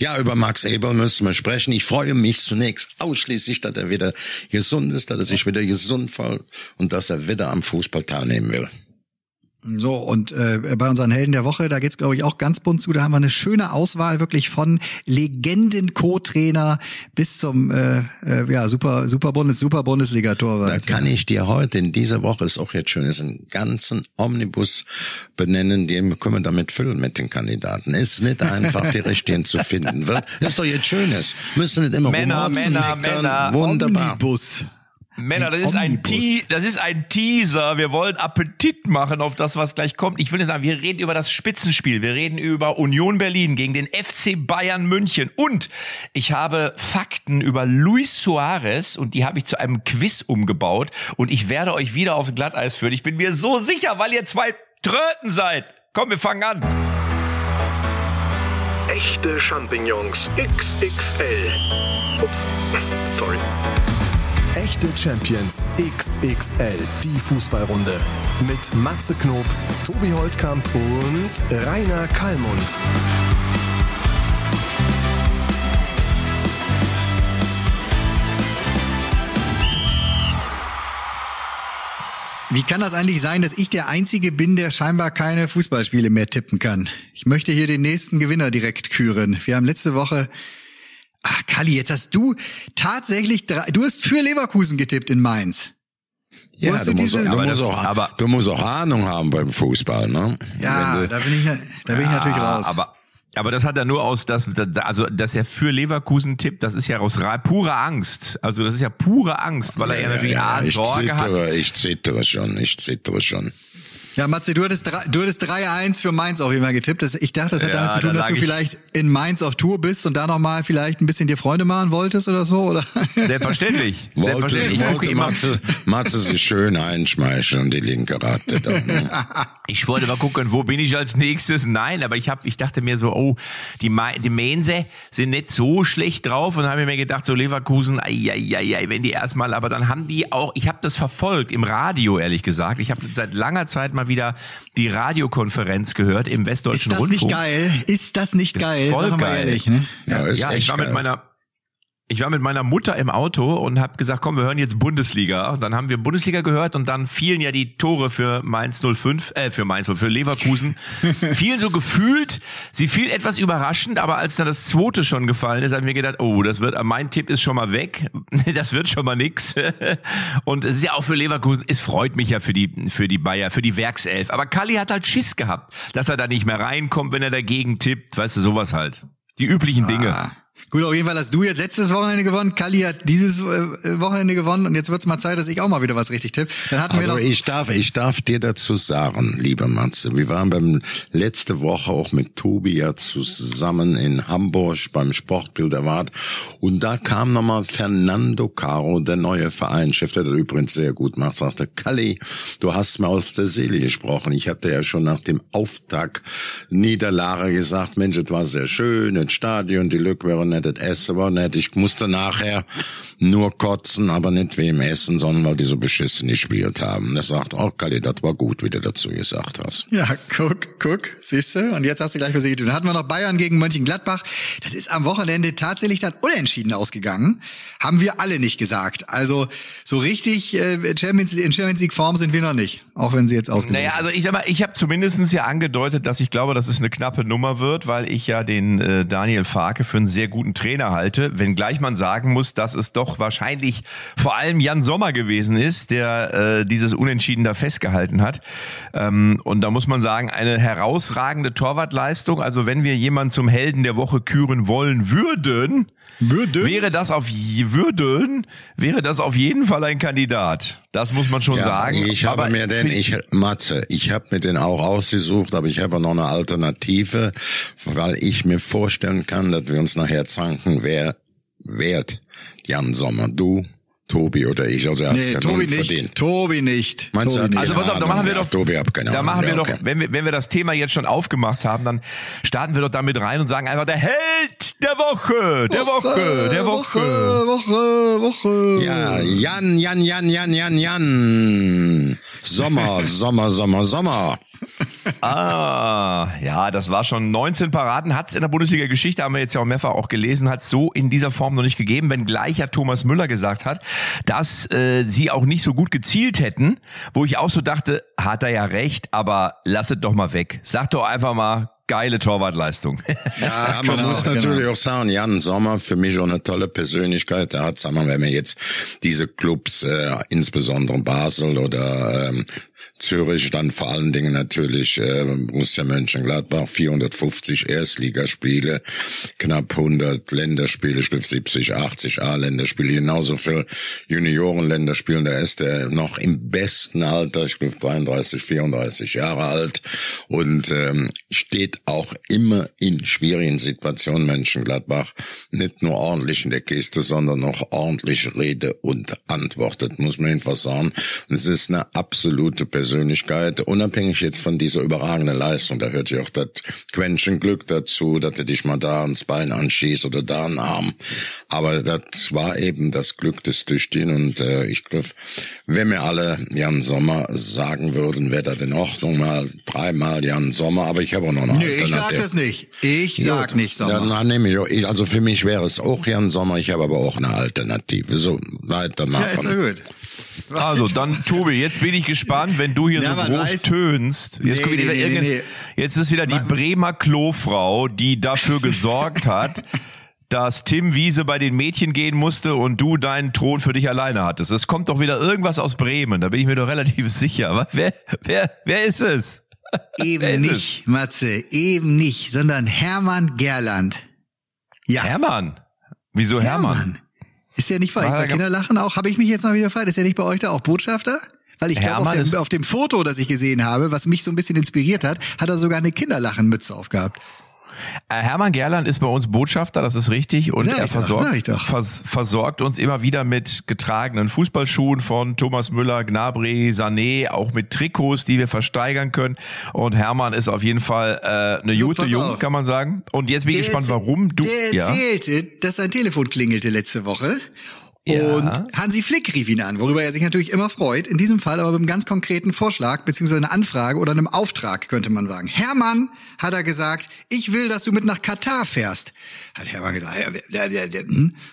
Ja, über Max Eberl müssen wir sprechen. Ich freue mich zunächst ausschließlich, dass er wieder gesund ist, dass er sich wieder gesund fühlt und dass er wieder am Fußball teilnehmen will. So, und äh, bei unseren Helden der Woche, da geht's glaube ich, auch ganz bunt zu. Da haben wir eine schöne Auswahl wirklich von Legenden-Co-Trainer bis zum äh, äh, ja, super, super Bundes, super Bundesliga-Torwart. Da kann ich dir heute in dieser Woche, ist auch jetzt schön, ist einen ganzen Omnibus benennen, den können wir damit füllen mit den Kandidaten. Ist nicht einfach, die richtigen zu finden. Ist doch jetzt Schönes. Müssen nicht immer Männer, Männer, Männer. Wunderbar. Omnibus. Männer, das ist, ein Te das ist ein Teaser. Wir wollen Appetit machen auf das, was gleich kommt. Ich will sagen, wir reden über das Spitzenspiel. Wir reden über Union Berlin gegen den FC Bayern München. Und ich habe Fakten über Luis Suarez und die habe ich zu einem Quiz umgebaut. Und ich werde euch wieder aufs Glatteis führen. Ich bin mir so sicher, weil ihr zwei Tröten seid. Komm, wir fangen an. Echte Champignons XXL. Ups, sorry. Echte Champions XXL, die Fußballrunde. Mit Matze Knob, Tobi Holtkamp und Rainer Kallmund. Wie kann das eigentlich sein, dass ich der Einzige bin, der scheinbar keine Fußballspiele mehr tippen kann? Ich möchte hier den nächsten Gewinner direkt küren. Wir haben letzte Woche Ach, Kalli, jetzt hast du tatsächlich drei, du hast für Leverkusen getippt in Mainz. Ja, du, musst, auch, du, musst auch, aber, du musst auch Ahnung haben beim Fußball, ne? Ja, da bin ich, da bin ich natürlich raus. Aber, aber das hat er nur aus, dass, also, dass er für Leverkusen tippt, das ist ja aus purer Angst. Also, das ist ja pure Angst, weil er ja, natürlich ja, A, Sorge zittere, hat. Ich zittere schon, ich zittere schon. Ja, Matze, du hattest, du hattest 3-1 für Mainz auch immer getippt. Ich dachte, das hat ja, damit zu tun, dass du vielleicht in Mainz auf Tour bist und da nochmal vielleicht ein bisschen dir Freunde machen wolltest oder so, oder? Selbstverständlich. Wollte, Selbstverständlich. wollte Matze, Matze sich schön einschmeicheln und die linke Ratte da. Ne? Ich wollte mal gucken, wo bin ich als nächstes? Nein, aber ich hab, ich dachte mir so, oh, die, Ma die Mainze sind nicht so schlecht drauf und habe mir gedacht, so Leverkusen, ai, ai, ai, ai, wenn die erstmal, aber dann haben die auch, ich habe das verfolgt im Radio, ehrlich gesagt. Ich habe seit langer Zeit mal wieder die Radiokonferenz gehört im Westdeutschen Rundfunk. Ist das Rundfunk. nicht geil? Ist das nicht ist geil? Voll Sag mal geil. ehrlich, ne? Ja, ist ja ich war geil. mit meiner ich war mit meiner Mutter im Auto und habe gesagt, komm, wir hören jetzt Bundesliga. Und dann haben wir Bundesliga gehört und dann fielen ja die Tore für Mainz 05, äh, für Mainz, für Leverkusen. fielen so gefühlt, sie fiel etwas überraschend, aber als dann das zweite schon gefallen ist, haben wir gedacht, oh, das wird, mein Tipp ist schon mal weg. das wird schon mal nix. und es ist ja auch für Leverkusen, es freut mich ja für die, für die Bayer, für die Werkself. Aber Kalli hat halt Schiss gehabt, dass er da nicht mehr reinkommt, wenn er dagegen tippt. Weißt du, sowas halt. Die üblichen Dinge. Gut, auf jeden Fall hast du jetzt letztes Wochenende gewonnen, Kalli hat dieses äh, Wochenende gewonnen und jetzt wird's mal Zeit, dass ich auch mal wieder was richtig tippe. Dann hatten wir Aber noch ich darf, ich darf dir dazu sagen, lieber Matze, wir waren beim letzte Woche auch mit Tobi ja zusammen in Hamburg beim Sportbilderwart und da kam nochmal Fernando Caro, der neue Vereinschef, der das übrigens sehr gut macht, sagte, Kalli, du hast mir aus der Seele gesprochen. Ich hatte ja schon nach dem Auftakt Niederlage gesagt, Mensch, es war sehr schön, das Stadion, die Lücke wäre das Essen nicht. Ich musste nachher nur kotzen, aber nicht wem essen, sondern weil die so beschissen gespielt haben. Er sagt, auch Kalli, das war gut, wie du dazu gesagt hast. Ja, guck, guck, siehst du? Und jetzt hast du gleich sie getan. Dann hatten wir noch Bayern gegen Mönchengladbach. Das ist am Wochenende tatsächlich dann unentschieden ausgegangen. Haben wir alle nicht gesagt. Also so richtig äh, Champions in Champions League Form sind wir noch nicht, auch wenn sie jetzt ausgelost Naja, also ich sag mal, ich habe zumindestens ja angedeutet, dass ich glaube, dass es eine knappe Nummer wird, weil ich ja den äh, Daniel Farke für einen sehr guten Trainer halte, wenngleich man sagen muss, dass es doch wahrscheinlich vor allem Jan Sommer gewesen ist, der äh, dieses Unentschieden da festgehalten hat. Ähm, und da muss man sagen, eine herausragende Torwartleistung. Also wenn wir jemanden zum Helden der Woche küren wollen würden, Würde? wäre das auf würden, wäre das auf jeden Fall ein Kandidat. Das muss man schon Ja, sagen. ich habe Aber mir den, ich, Matze, ich habe mir den auch ausgesucht, aber ich habe noch eine Alternative, weil ich mir vorstellen kann, dass wir uns nachher zanken, wer wert Jan Sommer, du, Tobi oder ich. Also er hat's Nee, ja Tobi nicht. verdient. Tobi nicht. Meinst du, Tobi hat nicht. Also pass auf, da machen wir ja, doch, Tobi hat keine da machen wir ja, doch, okay. wenn wir, wenn wir das Thema jetzt schon aufgemacht haben, dann starten wir doch damit rein und sagen einfach der Held der Woche, der Woche, der Woche. Woche, Woche. Ja, Jan, Jan, Jan, Jan, Jan, Jan. Sommer, Sommer, Sommer, Sommer. ah, ja, das war schon 19 Paraden, hat's in der Bundesliga-Geschichte, haben wir jetzt ja auch mehrfach auch gelesen, hat's so in dieser Form noch nicht gegeben, wenn gleich ja Thomas Müller gesagt hat, dass äh, sie auch nicht so gut gezielt hätten, wo ich auch so dachte, hat er ja recht, aber lasset doch mal weg. Sag doch einfach mal, geile Torwartleistung. Ja, man genau, muss natürlich genau. auch sagen, Jan Sommer für mich auch eine tolle Persönlichkeit. Er hat, sagen wir, wenn wir jetzt diese Clubs, äh, insbesondere Basel oder ähm, Zürich, dann vor allen Dingen natürlich äh, Borussia Mönchengladbach, 450 Erstligaspiele, knapp 100 Länderspiele, ich glaube 70, 80 A-Länderspiele, genauso viel Juniorenländerspiele. Da ist er noch im besten Alter, ich glaube 33, 34 Jahre alt und ähm, steht auch immer in schwierigen Situationen Mönchengladbach nicht nur ordentlich in der Kiste, sondern auch ordentlich Rede und antwortet, muss man einfach sagen. Es ist eine absolute Persönlichkeit, unabhängig jetzt von dieser überragenden Leistung. Da hört ja auch das Quäntchen Glück dazu, dass er dich mal da ans Bein anschießt oder da einen Arm. Aber das war eben das Glück des Tüchtigen und äh, ich glaube, wenn wir alle Jan Sommer sagen würden, wäre das in Ordnung, mal dreimal Jan Sommer, aber ich habe auch noch eine Nee, ich sag Alternative. das nicht. Ich sag Gut. nicht Sommer. Ja, na, nehme ich, auch. ich. Also für mich wäre es auch Jan Sommer, ich habe aber auch eine Alternative. So, ja, ist weitermachen. ja gut. Also dann, Tobi, jetzt bin ich gespannt, wenn du hier Ja, so groß weiß- tönst. Jetzt, Nee, kommt wieder nee, irgendein- nee. jetzt ist wieder die Bremer Klofrau, die dafür gesorgt hat, dass Tim Wiese bei den Mädchen gehen musste und du deinen Thron für dich alleine hattest. Es kommt doch wieder irgendwas aus Bremen, da bin ich mir doch relativ sicher. Aber wer, wer, wer ist es? Wer Eben ist nicht, Matze, eben nicht, sondern Hermann Gerland. Ja, Hermann. Wieso Hermann? Ist der nicht bei bei er Kinderlachen auch? Habe ich mich jetzt mal wieder gefragt? Ist der nicht bei euch da auch Botschafter? Weil ich glaube, auf, auf dem Foto, das ich gesehen habe, was mich so ein bisschen inspiriert hat, hat er sogar eine Kinderlachenmütze aufgehabt. Äh, Hermann Gerland ist bei uns Botschafter, das ist richtig. Und Sag er versorgt, doch. vers versorgt uns immer wieder mit getragenen Fußballschuhen von Thomas Müller, Gnabry, Sané, auch mit Trikots, die wir versteigern können. Und Hermann ist auf jeden Fall äh, eine gute Jung, kann man sagen. Und jetzt bin ich gespannt, warum du... Der ja. erzählte, dass sein Telefon klingelte letzte Woche. Ja. Und Hansi Flick rief ihn an, worüber er sich natürlich immer freut. In diesem Fall aber mit einem ganz konkreten Vorschlag, beziehungsweise einer Anfrage oder einem Auftrag, könnte man sagen. Hermann, hat er gesagt, ich will, dass du mit nach Katar fährst. Hat Hermann gesagt, ja, ja, ja, ja,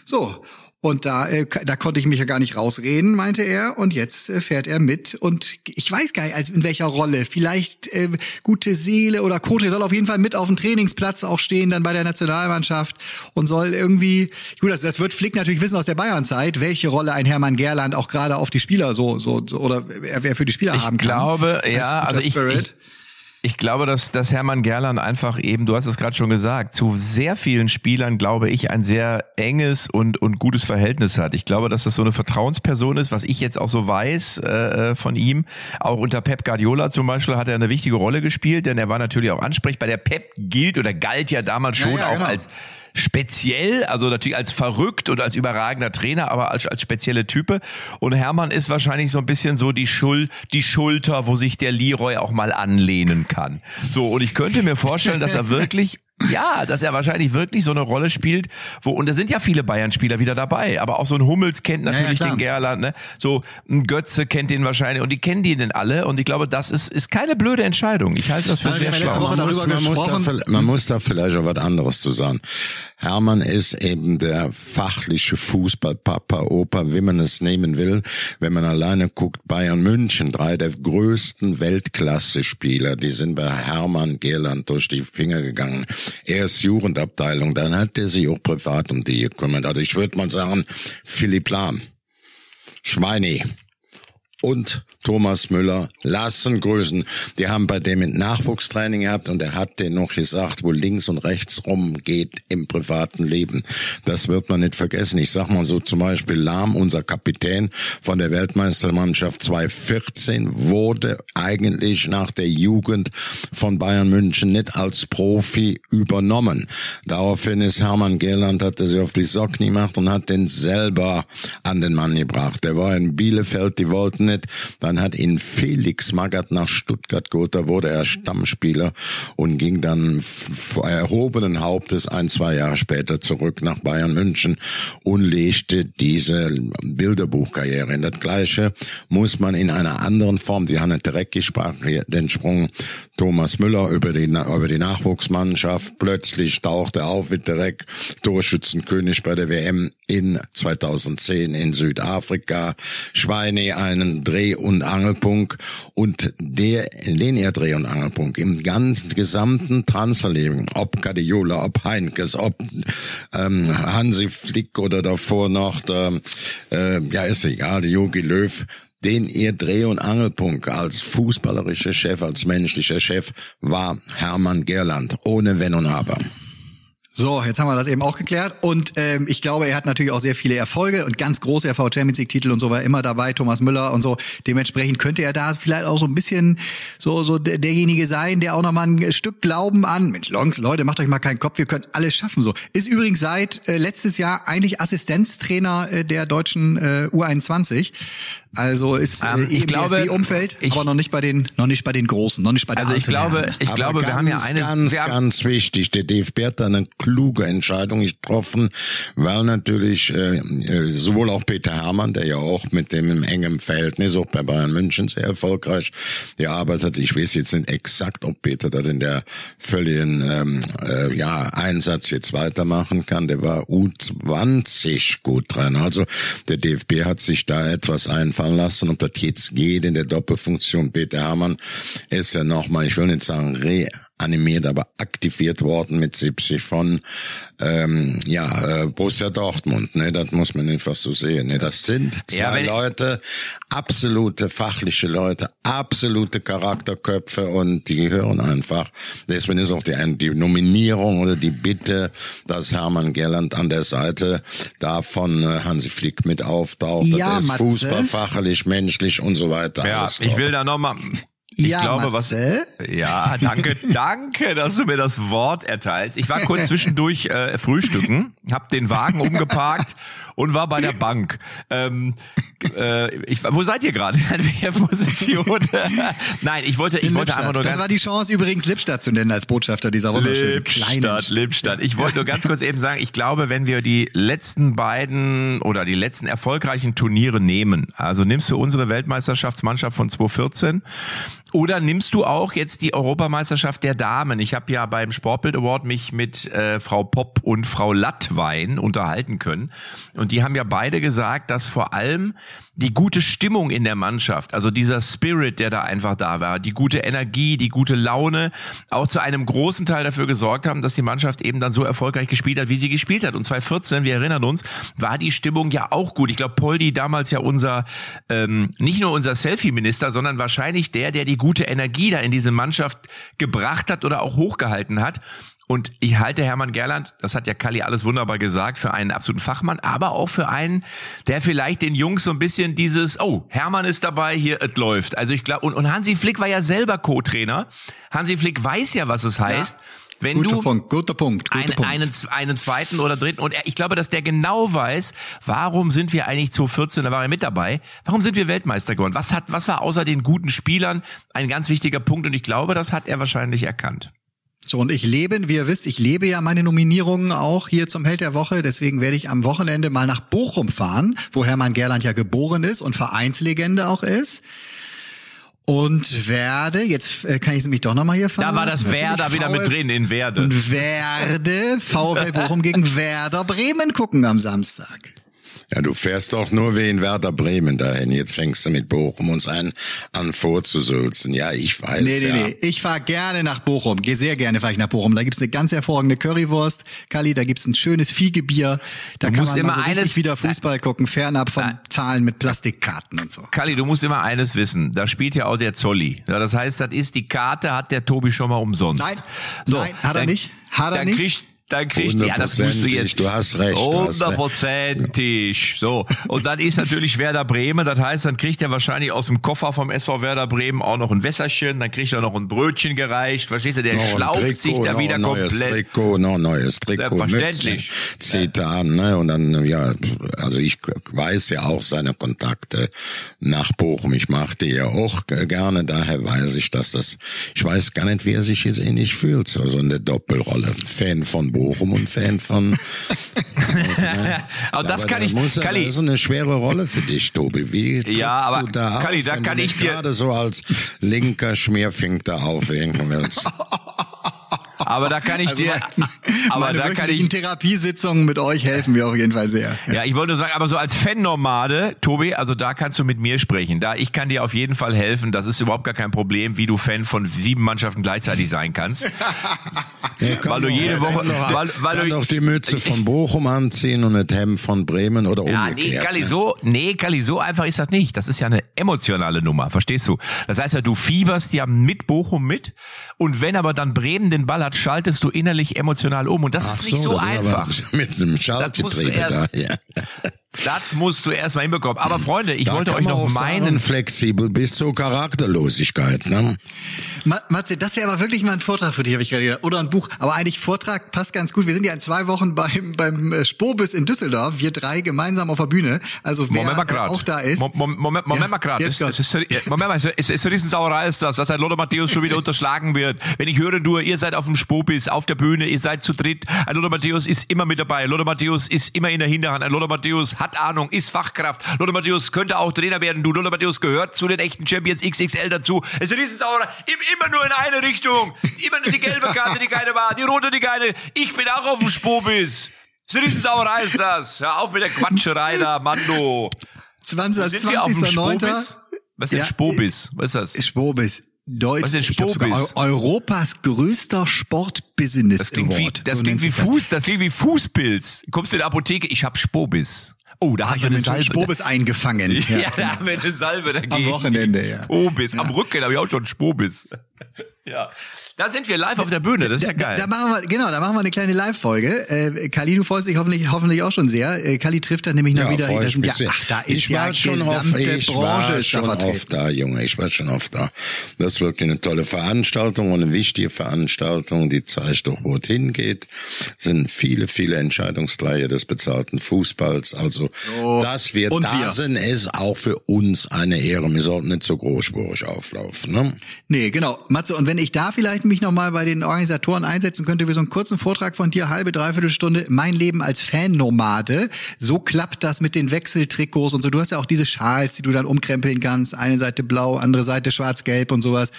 so. Und da, äh, da konnte ich mich ja gar nicht rausreden, meinte er. Und jetzt äh, fährt er mit. Und ich weiß gar nicht, als in welcher Rolle. Vielleicht äh, gute Seele oder Kote soll auf jeden Fall mit auf dem Trainingsplatz auch stehen, dann bei der Nationalmannschaft und soll irgendwie. Gut, das, das wird Flick natürlich wissen aus der Bayernzeit, welche Rolle ein Hermann Gerland auch gerade auf die Spieler so, so, so oder er, wer für die Spieler Ich haben kann. glaube, Als ja, guter also ich, Spirit. ich, ich glaube, dass, dass Hermann Gerland einfach eben, du hast es gerade schon gesagt, zu sehr vielen Spielern, glaube ich, ein sehr enges und, und gutes Verhältnis hat. Ich glaube, dass das so eine Vertrauensperson ist, was ich jetzt auch so weiß äh, von ihm. Auch unter Pep Guardiola zum Beispiel hat er eine wichtige Rolle gespielt, denn er war natürlich auch ansprechbar. Der Pep gilt oder galt ja damals Ja, schon ja, auch genau. als speziell, also natürlich als verrückt und als überragender Trainer, aber als, als spezielle Type. Und Hermann ist wahrscheinlich so ein bisschen so die Schul die Schulter, wo sich der Leroy auch mal anlehnen kann. So, und ich könnte mir vorstellen, dass er wirklich ja, dass er wahrscheinlich wirklich so eine Rolle spielt, wo, und da sind ja viele Bayern-Spieler wieder dabei, aber auch so ein Hummels kennt ja, natürlich klar. den Gerland, ne? So ein Götze kennt den wahrscheinlich und die kennen die denn alle und ich glaube, das ist, ist keine blöde Entscheidung. Ich halte das für Ja, wir sehr schlau. Man, muss, man, muss da, man muss da vielleicht auch was anderes zu sagen. Hermann ist eben der fachliche Fußballpapa, Opa, wie man es nehmen will. Wenn man alleine guckt, Bayern München, drei der größten Weltklasse-Spieler, die sind bei Hermann Gerland durch die Finger gegangen. Er ist Jugendabteilung, dann hat er sich auch privat um die gekümmert. Also ich würde mal sagen, Philipp Lahm, Schweini, und Thomas Müller lassen grüßen. Die haben bei dem Nachwuchstraining gehabt und er hat denen noch gesagt, wo links und rechts rum geht im privaten Leben. Das wird man nicht vergessen. Ich sag mal so zum Beispiel Lahm, unser Kapitän von der Weltmeistermannschaft 2014, wurde eigentlich nach der Jugend von Bayern München nicht als Profi übernommen. Daraufhin ist Hermann Gerland, hat er sich auf die Socken gemacht und hat den selber an den Mann gebracht. Der war in Bielefeld, die wollten nicht. Dann Man hat ihn Felix Magath nach Stuttgart geholt, da wurde er Stammspieler und ging dann erhobenen Hauptes ein, zwei Jahre später zurück nach Bayern München und legte diese Bilderbuchkarriere in. Das Gleiche muss man in einer anderen Form, die Hanne Drecki sprach den Sprung Thomas Müller über die, über die Nachwuchsmannschaft. Plötzlich tauchte auf mit Dreck, Torschützenkönig bei der WM in 2010 in Südafrika. Schweine einen Dreh- und Angelpunkt und der linear Dreh- und Angelpunkt im ganzen gesamten Transferleben, ob Guardiola, ob Heinkes, ob ähm, Hansi Flick oder davor noch der, äh, ja ist egal, Jogi Löw, den ihr Dreh- und Angelpunkt als fußballerischer Chef, als menschlicher Chef war Hermann Gerland, ohne Wenn und Aber. So, jetzt haben wir das eben auch geklärt. Und ähm, ich glaube, er hat natürlich auch sehr viele Erfolge und ganz große RV Champions League Titel und so war immer dabei, Thomas Müller und so. Dementsprechend könnte er da vielleicht auch so ein bisschen so so derjenige sein, der auch noch mal ein Stück Glauben an. Mensch, Longs, Leute, macht euch mal keinen Kopf, wir können alles schaffen. So ist übrigens seit äh, letztes Jahr eigentlich Assistenztrainer äh, der deutschen äh, U21. Also ist äh, ähm, ich glaube, Umfeld, aber noch nicht bei den noch nicht bei den großen, noch nicht bei der Also ich glaube, ich Aber glaube, ganz, wir haben ja eines ganz, haben, ganz wichtig. Der DFB hat da eine kluge Entscheidung getroffen, weil natürlich äh, äh, sowohl auch Peter Hermann, der ja auch mit dem im engen Verhältnis auch bei Bayern München sehr erfolgreich gearbeitet. Ich weiß jetzt nicht exakt, ob Peter da in der völligen ähm, äh, ja Einsatz jetzt weitermachen kann. Der war U20 gut dran. Also der DFB hat sich da etwas einfallen lassen, ob das jetzt geht in der Doppelfunktion. Peter Hermann ist ja nochmal, ich will nicht sagen reanimiert, aber aktiviert worden mit 70 von ähm, ja äh, Borussia Dortmund. Ne, das muss man einfach so sehen. Ne, das sind zwei Ja, Leute, absolute fachliche Leute, absolute Charakterköpfe und die gehören einfach. Deswegen ist auch die, die Nominierung oder die Bitte, dass Hermann Gerland an der Seite da von äh, Hansi Flick mit auftaucht. Ja, das ist Matze. Fußball, fachlich, menschlich und so weiter. ja, ich will da noch mal ich Ja, glaube, was Matze? Ja, danke, danke, dass du mir das Wort erteilst. Ich war kurz zwischendurch äh, frühstücken, hab den Wagen umgeparkt und war bei der Bank. Ähm, äh, ich, wo seid ihr gerade? In welcher Position? Nein, ich wollte, ich In wollte Lippstadt. einfach nur das ganz war die Chance übrigens Lippstadt zu nennen als Botschafter dieser wunderschönen kleinen Lippstadt, Lippstadt. Ich wollte nur ganz kurz eben sagen, ich glaube, wenn wir die letzten beiden oder die letzten erfolgreichen Turniere nehmen, also nimmst du unsere Weltmeisterschaftsmannschaft von 2014 oder nimmst du auch jetzt die Europameisterschaft der Damen? Ich habe ja beim Sportbild Award mich mit äh, Frau Popp und Frau Lattwein unterhalten können. Und die haben ja beide gesagt, dass vor allem die gute Stimmung in der Mannschaft, also dieser Spirit, der da einfach da war, die gute Energie, die gute Laune, auch zu einem großen Teil dafür gesorgt haben, dass die Mannschaft eben dann so erfolgreich gespielt hat, wie sie gespielt hat. Und 2014, wir erinnern uns, war die Stimmung ja auch gut. Ich glaube, Poldi damals ja unser, ähm, nicht nur unser Selfie-Minister, sondern wahrscheinlich der, der die gute Energie da in diese Mannschaft gebracht hat oder auch hochgehalten hat. Und ich halte Hermann Gerland, das hat ja Kalli alles wunderbar gesagt, für einen absoluten Fachmann, aber auch für einen, der vielleicht den Jungs so ein bisschen dieses, oh, Hermann ist dabei, hier, es läuft. Also ich glaube, und, und Hansi Flick war ja selber Co-Trainer. Hansi Flick weiß ja, was es heißt. Wenn Guter du Punkt, guter Punkt, guter ein, Punkt. einen, einen zweiten oder dritten. Und ich glaube, dass der genau weiß, warum sind wir eigentlich 2014, da war er mit dabei, warum sind wir Weltmeister geworden? Was hat, was war außer den guten Spielern ein ganz wichtiger Punkt? Und ich glaube, das hat er wahrscheinlich erkannt. So, und ich lebe, wie ihr wisst, ich lebe ja meine Nominierungen auch hier zum Held der Woche. Deswegen werde ich am Wochenende mal nach Bochum fahren, wo Hermann Gerland ja geboren ist und Vereinslegende auch ist. Und werde, jetzt äh, kann ich sie mich doch nochmal hier fahren. Da war das lassen, Werder natürlich wieder mit drin in Werde. Und werde VfL Bochum gegen Werder Bremen gucken am Samstag. Ja, du fährst doch nur wegen Werder Bremen dahin. Jetzt fängst du mit Bochum uns ein, an vorzusülzen. Ja, ich weiß Nee, nee, ja. nee. Ich fahre gerne nach Bochum. Gehe sehr gerne fahre ich nach Bochum. Da gibt's eine ganz hervorragende Currywurst, Kali, da gibt's ein schönes Fiegebier. Da Du kann man mal immer so richtig eines- wieder Fußball gucken, fernab von Nein. Zahlen mit Plastikkarten und so. Kalli, du musst immer eines wissen. Da spielt ja auch der Zolli. Ja, das heißt, das ist die Karte, hat der Tobi schon mal umsonst. Nein, nein, hat er nicht. Hat er dann nicht. Kriegt, dann kriegt ja, das musst du jetzt. Du hast recht. Hundertprozentig. So. Und dann ist natürlich Werder Bremen. Das heißt, dann kriegt er wahrscheinlich aus dem Koffer vom SV Werder Bremen auch noch ein Wässerchen. Dann kriegt er noch ein Brötchen gereicht. Verstehst du? Der noch schlaucht Trikot, sich da noch wieder neues komplett. Trikot, ein neues Trikot. Selbstverständlich. Mütze, Zieht er an, ne? Und dann, ja, also ich weiß ja auch seine Kontakte nach Bochum. Ich mache die ja auch gerne. Daher weiß ich, dass das, ich weiß gar nicht, wie er sich jetzt ähnlich fühlt. So, so eine Doppelrolle. Fan von Bochum und Fan von. Aber das Aber kann da ich, muss Kalli, Das ist eine schwere Rolle für dich, Tobi. Wie Ja, aber du da Kalli, auf, da kann ich dir- gerade so als linker Schmierfink da aufhängen willst? aber da kann ich Also dir, meine- aber meine da kann ich, Therapiesitzungen mit euch helfen mir auf jeden Fall sehr. Ja, ich wollte nur sagen, aber so als Fan-Nomade, Tobi, also da kannst du mit mir sprechen. Da ich kann dir auf jeden Fall helfen. Das ist überhaupt gar kein Problem, wie du Fan von sieben Mannschaften gleichzeitig sein kannst. Ja, Weil du jede Woche- doch, weil- weil kann du- doch die Mütze von Bochum anziehen und das Hemd von Bremen oder Ja, nee, umgekehrt. Kalli, ne? so, nee, Kalli, so einfach ist das nicht. Das ist ja eine emotionale Nummer, verstehst du? Das heißt ja, du fieberst ja mit Bochum mit und wenn aber dann Bremen den Ball hat, schaltest du innerlich emotional um und das Ach ist nicht so, aber einfach. Mit einem Das musst du Schaltgetriebe da. erst- Ja. Das musst du erstmal hinbekommen. Aber Freunde, ich da wollte euch noch meinen sagen, flexibel bis zur Charakterlosigkeit. Ne? Ma Matze, das wäre aber wirklich mal ein Vortrag für dich, habe ich gerade gedacht. Oder ein Buch. Aber eigentlich Vortrag passt ganz gut. Wir sind ja in zwei Wochen beim, beim äh, Spobis in Düsseldorf. Wir drei gemeinsam auf der Bühne. Also wer Moment mal auch da ist. Mo- Mo- Moment, Moment Ja, mal gerade. Es, es, ist- Moment mal, es ist, ist eine Riesensauerei ist das, dass ein Lothar Matthäus schon wieder unterschlagen wird. Wenn ich höre nur, ihr seid auf dem Spobis, auf der Bühne, ihr seid zu dritt. Ein Lothar Matthäus ist immer mit dabei. Lothar Matthäus ist immer in der Hinterhand. Ein Lothar Matthäus hat Ahnung, ist Fachkraft. Lothar Matthäus könnte auch Trainer werden. Du, Lothar Matthäus gehört zu den echten Champions XXL dazu. Es ist eine Riesensauerei. Im- Immer nur in eine Richtung. Immer nur die gelbe Karte, die keine war. Die rote, die keine. Ich bin auch auf dem Spobis. Das Riesensauerei ist das. Hör auf mit der Quatscherei da, Mando. 20, Sind wir auf dem 20.09. Spobis? Was ist denn Ja. Spobis? Was ist das? Spobis. Deutsch, Was ist denn Spobis? Eu Europas größter Sportbusiness Das klingt wie, das So klingt wie das. Fuß, das klingt wie Fußpilz. Kommst du in die Apotheke, ich hab Spobis. Oh, da haben ich wir eine Salbe. Spobis eingefangen. Ja, da haben wir eine Salbe dagegen. Am Wochenende, ja. Spobis. Am Rücken habe ich auch schon Spobis. Ja. Da sind wir live auf der Bühne, das ist ja Da, geil. da machen wir, genau, da machen wir eine kleine Live-Folge. Äh, Kali, du freust dich hoffentlich, hoffentlich auch schon sehr. Äh, Kali trifft dann nämlich noch wieder. das ich sind ja, ach, da ist ich ja war schon gesamte oft, ich Branche war ist da schon oft da, Junge. Ich war schon oft da. Das ist wirklich eine tolle Veranstaltung und eine wichtige Veranstaltung, die zeigt doch, wo es hingeht. Sind viele, viele Entscheidungsträger des bezahlten Fußballs. Also, dass wir und da wir. sind, ist auch für uns eine Ehre. Wir sollten nicht so großspurig auflaufen. Ne? Nee, genau. Matze, und wenn ich da vielleicht mich nochmal bei den Organisatoren einsetzen könnte für so einen kurzen Vortrag von dir, halbe, dreiviertel Stunde, mein Leben als Fan-Nomade. So klappt das mit den Wechseltrikots und so. Du hast ja auch diese Schals, die du dann umkrempeln kannst. Eine Seite blau, andere Seite schwarz-gelb und sowas.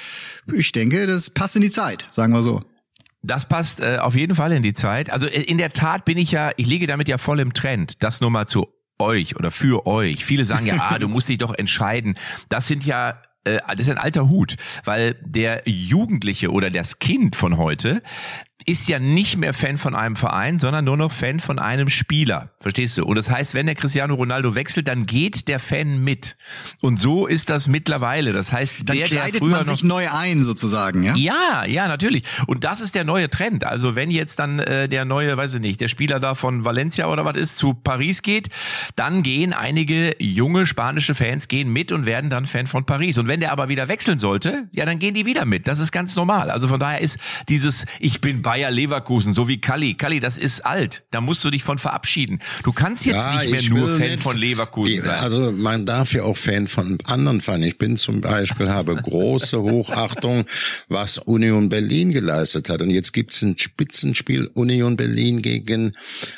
Ich denke, das passt in die Zeit, sagen wir so. Das passt äh, auf jeden Fall in die Zeit. Also äh, in der Tat bin ich ja, ich liege damit ja voll im Trend. Das nur mal zu euch oder für euch. Viele sagen ja, ah, du musst dich doch entscheiden. Das sind ja äh, das ist ein alter Hut, weil der Jugendliche oder das Kind von heute ist ja nicht mehr Fan von einem Verein, sondern nur noch Fan von einem Spieler. Verstehst du? Und das heißt, wenn der Cristiano Ronaldo wechselt, dann geht der Fan mit. Und so ist das mittlerweile. Das heißt, Dann der, der kleidet früher man noch sich neu ein, sozusagen, ja? ja, ja, natürlich. Und das ist der neue Trend. Also wenn jetzt dann äh, der neue, weiß ich nicht, der Spieler da von Valencia oder was ist, zu Paris geht, dann gehen einige junge spanische Fans gehen mit und werden dann Fan von Paris. Und wenn der aber wieder wechseln sollte, ja, dann gehen die wieder mit. Das ist ganz normal. Also von daher ist dieses, ich bin Bayer Leverkusen, so wie Kalli. Kalli, das ist alt. Da musst du dich von verabschieden. Du kannst jetzt Ja, nicht mehr nur Fan nicht- von Leverkusen sein. also man darf ja auch Fan von anderen sein. Ich bin zum Beispiel, habe große Hochachtung, was Union Berlin geleistet hat. Und jetzt gibt's ein Spitzenspiel Union Berlin gegen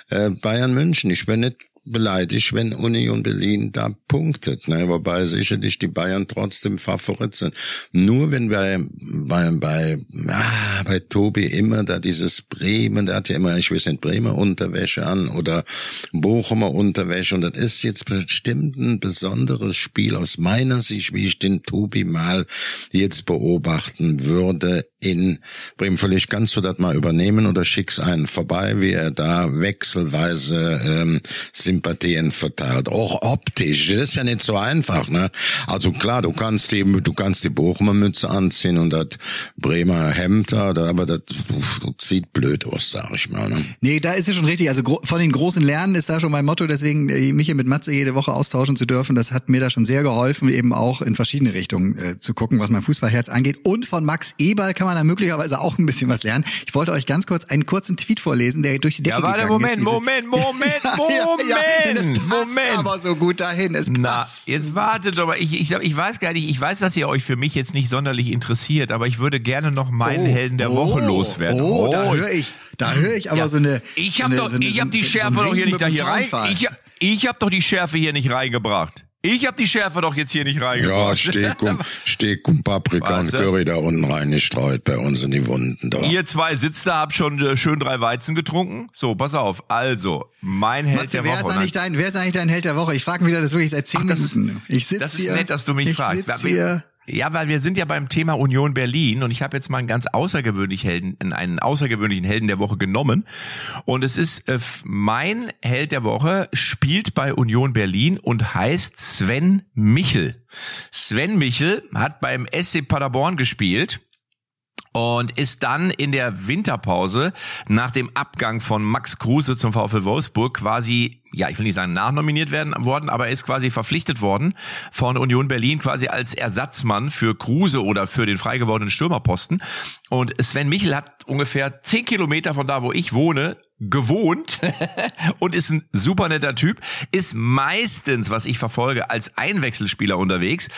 äh, Bayern München. Ich bin nicht beleidigt, wenn Union Berlin da punktet, ne? wobei sicherlich die Bayern trotzdem Favorit sind. Nur wenn bei bei bei, ah, bei Tobi immer da dieses Bremen, der hat ja immer, ich weiß nicht, Bremer Unterwäsche an oder Bochumer Unterwäsche und das ist jetzt bestimmt ein besonderes Spiel aus meiner Sicht, wie ich den Tobi mal jetzt beobachten würde in Bremen. Vielleicht kannst du das mal übernehmen oder schickst einen vorbei, wie er da wechselweise ähm, Sympathien verteilt. Auch optisch, das ist ja nicht so einfach. Ne? Also klar, du kannst die, du kannst die Bochumer Mütze anziehen und das Bremer Hemd, aber das sieht blöd aus, sag ich mal. Ne? Nee, da ist es schon richtig. Also von den großen Lernen ist da schon mein Motto, deswegen äh, mich hier mit Matze jede Woche austauschen zu dürfen. Das hat mir da schon sehr geholfen, eben auch in verschiedene Richtungen äh, zu gucken, was mein Fußballherz angeht. Und von Max Eberl kann man da möglicherweise auch ein bisschen was lernen. Ich wollte euch ganz kurz einen kurzen Tweet vorlesen, der durch die Decke ja, warte, gegangen Moment, ist. Diese- Moment, Moment, Moment, ja, ja, das passt Moment. aber so gut dahin. Es Na, passt. jetzt wartet doch mal. Ich, ich, ich weiß gar nicht, ich weiß, dass ihr euch für mich jetzt nicht sonderlich interessiert, aber ich würde gerne noch meinen Helden der Woche loswerden. Oh, da höre ich, da höre ich aber Ja. so eine. Ich habe so habe so- die Schärfe doch hier nicht da hier rein. Ich, ich habe doch die Schärfe hier nicht reingebracht. Ich habe die Schärfe doch jetzt hier nicht Ja, reingebracht. Steak und, Steak und Paprika Was, und äh? Curry da unten reingestreut bei uns in die Wunden. Da. Ihr zwei sitzt da, habt schon äh, schön drei Weizen getrunken. So, pass auf. Also, mein Held Matze, der wer Woche. ist, Und eigentlich dein, wer ist eigentlich dein Held der Woche? Ich frage mich das wirklich seit zehn Ach, das ist- Minuten. ich sitz Das ist hier, nett, dass du mich ich fragst. Hier. Ja, weil wir sind ja beim Thema Union Berlin und ich habe jetzt mal einen ganz außergewöhnlichen Helden, einen außergewöhnlichen Helden der Woche genommen. Und es ist äh, mein Held der Woche, spielt bei Union Berlin und heißt Sven Michel. Sven Michel hat beim SC Paderborn gespielt und ist dann in der Winterpause nach dem Abgang von Max Kruse zum VfL Wolfsburg quasi, ja, ich will nicht sagen nachnominiert werden worden, aber er ist quasi verpflichtet worden von Union Berlin quasi als Ersatzmann für Kruse oder für den frei gewordenen Stürmerposten. Und Sven Michel hat ungefähr zehn Kilometer von da, wo ich wohne, gewohnt und ist ein super netter Typ, ist meistens, was ich verfolge, als Einwechselspieler unterwegs,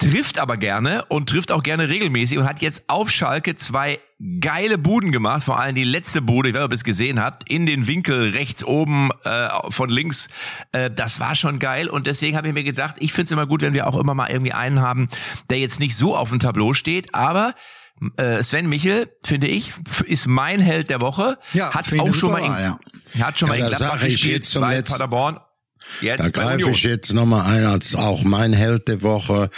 trifft aber gerne und trifft auch gerne regelmäßig und hat jetzt auf Schalke zwei geile Buden gemacht, vor allem die letzte Bude, ich weiß nicht, ob ihr es gesehen habt, in den Winkel rechts oben äh, von links, äh, das war schon geil und deswegen habe ich mir gedacht, ich finde es immer gut, wenn wir auch immer mal irgendwie einen haben, der jetzt nicht so auf dem Tableau steht, aber äh, Sven Michel, finde ich, ist mein Held der Woche. Ja, hat auch schon mal in, Wahl, hat schon Ja, mal in Gladbach gespielt, bei Paderborn. Jetzt Da greife ich jetzt nochmal ein als auch mein Held der Woche.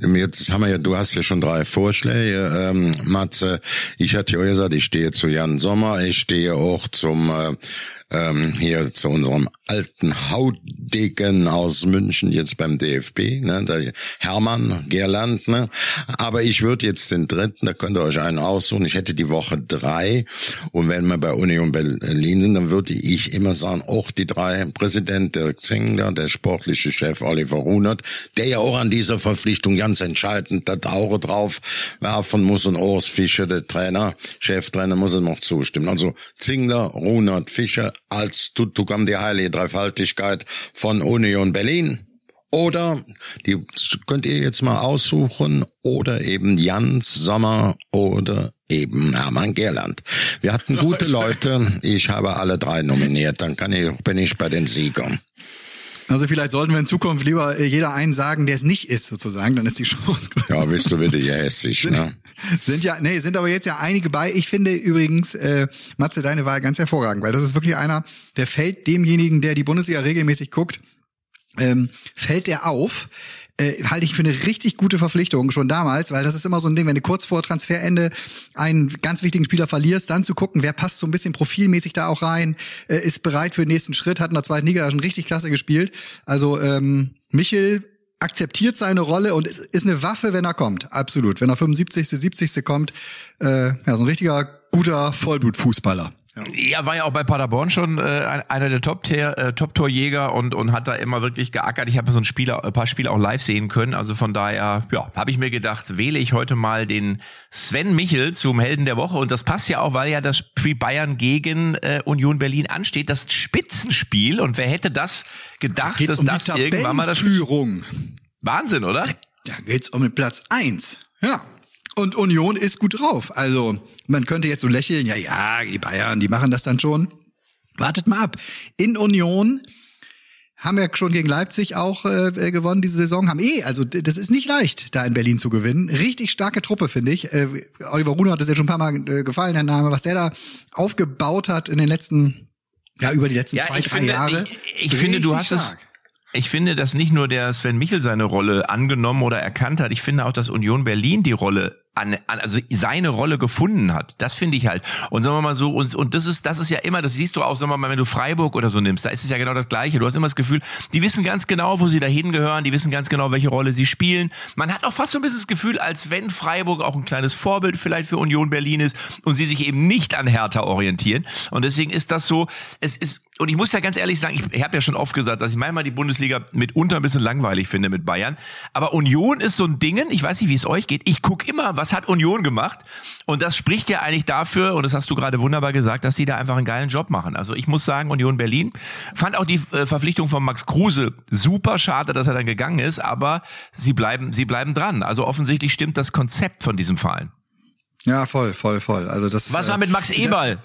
Jetzt haben wir ja, du hast ja schon drei Vorschläge, ähm, Matze. Ich hatte ja gesagt, ich stehe zu Jan Sommer, ich stehe auch zum äh, ähm, hier zu unserem alten Hautdegen aus München jetzt beim DFB, ne, der Hermann Gerland, ne. Aber ich würde jetzt den dritten, da könnt ihr euch einen aussuchen. Ich hätte die Woche drei und wenn wir bei Union Berlin sind, dann würde ich immer sagen, auch die drei Präsident Dirk Zingler, der sportliche Chef Oliver Runert, der ja auch an dieser Verpflichtung ganz entscheidend das Auge drauf werfen muss und Urs Fischer, der Trainer, Cheftrainer, muss er noch zustimmen. Also Zingler, Runert, Fischer als Tutukam die heilige Dreifaltigkeit von Union Berlin. Oder, die könnt ihr jetzt mal aussuchen, oder eben Jans Sommer oder eben Hermann Gerland. Wir hatten gute Leute, ich habe alle drei nominiert, dann kann ich, bin ich bei den Siegern. Also vielleicht sollten wir in Zukunft lieber äh, jeder einen sagen, der es nicht ist, sozusagen. Dann ist die Chance größer. Ja, bist du wieder hier hessisch, ne? Sind ja, nee, sind aber jetzt ja einige bei. Ich finde übrigens, äh, Matze, deine Wahl ganz hervorragend, weil das ist wirklich einer, der fällt demjenigen, der die Bundesliga regelmäßig guckt, ähm, fällt der auf. Äh, halte ich für eine richtig gute Verpflichtung schon damals, weil das ist immer so ein Ding, wenn du kurz vor Transferende einen ganz wichtigen Spieler verlierst, dann zu gucken, wer passt so ein bisschen profilmäßig da auch rein, äh, ist bereit für den nächsten Schritt, hat in der zweiten Liga schon richtig klasse gespielt. Also ähm, Michel akzeptiert seine Rolle und ist, ist eine Waffe, wenn er kommt. Absolut. Wenn er 75., 70. kommt, äh, ja, so ein richtiger guter Vollblutfußballer. Ja, war ja auch bei Paderborn schon äh, ein- einer der Top äh, Top und und hat da immer wirklich geackert. Ich habe so ein Spieler ein paar Spiele auch live sehen können, also von daher ja, habe ich mir gedacht, wähle ich heute mal den Sven Michel zum Helden der Woche und das passt ja auch, weil ja das Spiel Bayern gegen äh, Union Berlin ansteht, das Spitzenspiel und wer hätte das gedacht, Geht's dass um das irgendwann mal das Tabellenführung. Wahnsinn, oder? Da geht's um den Platz eins. Ja. Und Union ist gut drauf. Also, man könnte jetzt so lächeln, ja, ja, die Bayern, die machen das dann schon. Wartet mal ab. In Union haben wir schon gegen Leipzig auch äh, gewonnen diese Saison, haben eh, also das ist nicht leicht, da in Berlin zu gewinnen. Richtig starke Truppe, finde ich. Äh, Oliver Runer hat es ja schon ein paar Mal äh, gefallen, der Name, was der da aufgebaut hat in den letzten, ja, über die letzten zwei, ich drei finde, Jahre. Ich, ich finde, du hast es. stark. Ich finde, dass nicht nur der Sven Michel seine Rolle angenommen oder erkannt hat, ich finde auch, dass Union Berlin die Rolle an, an also seine Rolle gefunden hat. Das finde ich halt. Und sagen wir mal so, und, und das ist, das ist ja immer, das siehst du auch, sagen wir mal, wenn du Freiburg oder so nimmst, da ist es ja genau das Gleiche. Du hast immer das Gefühl, die wissen ganz genau, wo sie dahin gehören, die wissen ganz genau, welche Rolle sie spielen. Man hat auch fast so ein bisschen das Gefühl, als wenn Freiburg auch ein kleines Vorbild vielleicht für Union Berlin ist und sie sich eben nicht an Hertha orientieren. Und deswegen ist das so, es ist und ich muss ja ganz ehrlich sagen, ich, ich habe ja schon oft gesagt, dass ich manchmal die Bundesliga mitunter ein bisschen langweilig finde mit Bayern. Aber Union ist so ein Ding, ich weiß nicht, wie es euch geht. Ich guck immer, was hat Union gemacht? Und das spricht ja eigentlich dafür, und das hast du gerade wunderbar gesagt, dass sie da einfach einen geilen Job machen. Also ich muss sagen, Union Berlin fand auch die äh, Verpflichtung von Max Kruse super schade, dass er dann gegangen ist, aber sie bleiben, sie bleiben dran. Also offensichtlich stimmt das Konzept von diesem Verein. Ja, voll, voll, voll. Also das. Was war äh, mit Max Eberl?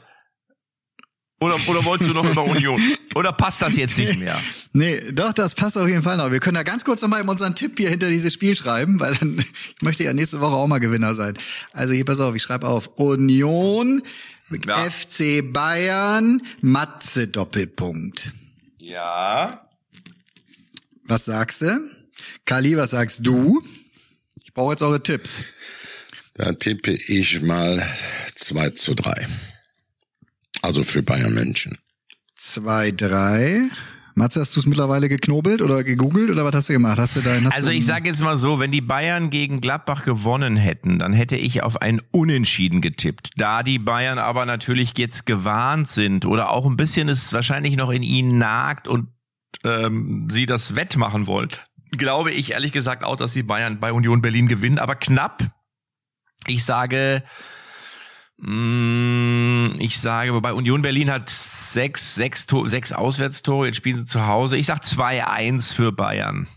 Oder, oder wolltest du noch über Union? Oder passt das jetzt nicht mehr? Nee, doch, das passt auf jeden Fall noch. Wir können da ganz kurz nochmal unseren Tipp hier hinter dieses Spiel schreiben, weil dann, ich möchte ja nächste Woche auch mal Gewinner sein. Also hier, pass auf, ich schreibe auf. Union, ja. FC Bayern, Matze Doppelpunkt. Ja. Was sagst du? Kali, was sagst du? Ich brauche jetzt eure Tipps. Da tippe ich mal 2 zu 3. Also für Bayern München. Zwei, drei. Matze, hast du es mittlerweile geknobelt oder gegoogelt oder was hast du gemacht? Hast du dein, hast also ich sage jetzt mal so, wenn die Bayern gegen Gladbach gewonnen hätten, dann hätte ich auf ein Unentschieden getippt. Da die Bayern aber natürlich jetzt gewarnt sind oder auch ein bisschen es wahrscheinlich noch in ihnen nagt und ähm, sie das wettmachen wollen, glaube ich ehrlich gesagt auch, dass die Bayern bei Union Berlin gewinnen, aber knapp. Ich sage ich sage, wobei Union Berlin hat sechs, sechs, sechs Auswärtstore, jetzt spielen sie zu Hause. Ich sag 2-1 für Bayern.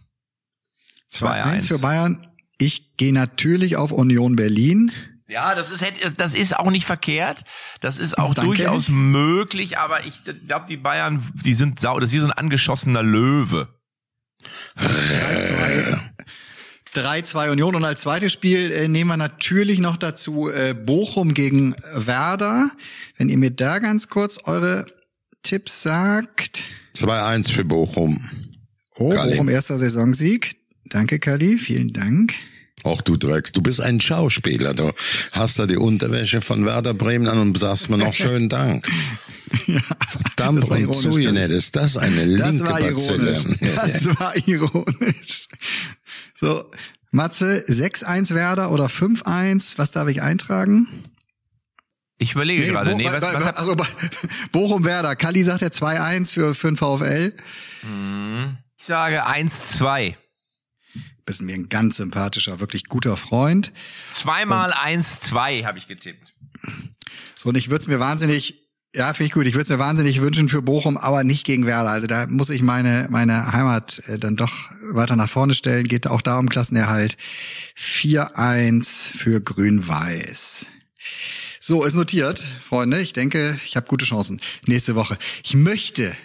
2-1 für Bayern. Ich gehe natürlich auf Union Berlin. Ja, das ist, das ist auch nicht verkehrt. Das ist auch Danke. durchaus möglich, aber ich glaube, die Bayern, die sind sau, das ist wie so ein angeschossener Löwe. 3-2 3-2 Union. Und als zweites Spiel äh, nehmen wir natürlich noch dazu äh, Bochum gegen Werder. Wenn ihr mir da ganz kurz eure Tipps sagt. 2-1 für Bochum. Oh, Kali. Bochum erster Saisonsieg. Danke, Kali. Vielen Dank. Ach du Drecks, du bist ein Schauspieler. Du hast da die Unterwäsche von Werder Bremen an und sagst mir noch schönen Dank. ja, Verdammt und zu, ist das eine das linke Bazille. Das war ironisch. So, Matze, 6-1 Werder oder 5-1, was darf ich eintragen? Ich überlege nee, gerade. Nee, was, was also Bochum Werder. Kali sagt ja 2-1 für, für den VfL. Hm, ich sage 1-2. Bist mir ein ganz sympathischer, wirklich guter Freund. Zweimal 1-2 habe ich getippt. So, und ich würde es mir wahnsinnig ja, finde ich gut. Ich würde es mir wahnsinnig wünschen für Bochum, aber nicht gegen Werder. Also da muss ich meine meine Heimat äh, dann doch weiter nach vorne stellen. Geht auch da um Klassenerhalt. 4-1 für Grün-Weiß. So, ist notiert, Freunde. Ich denke, ich habe gute Chancen. Nächste Woche. Ich möchte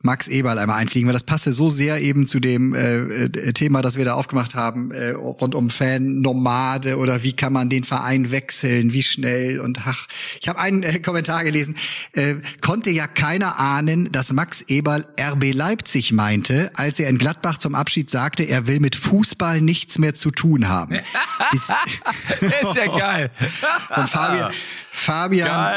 Max Eberl einmal einfliegen, weil das passte so sehr eben zu dem äh, äh, Thema, das wir da aufgemacht haben, äh, rund um Fan-Nomade oder wie kann man den Verein wechseln, wie schnell und ach, ich habe einen äh, Kommentar gelesen, äh, konnte ja keiner ahnen, dass Max Eberl RB Leipzig meinte, als er in Gladbach zum Abschied sagte, er will mit Fußball nichts mehr zu tun haben. ist, ist ja geil. und Fabian, Fabian,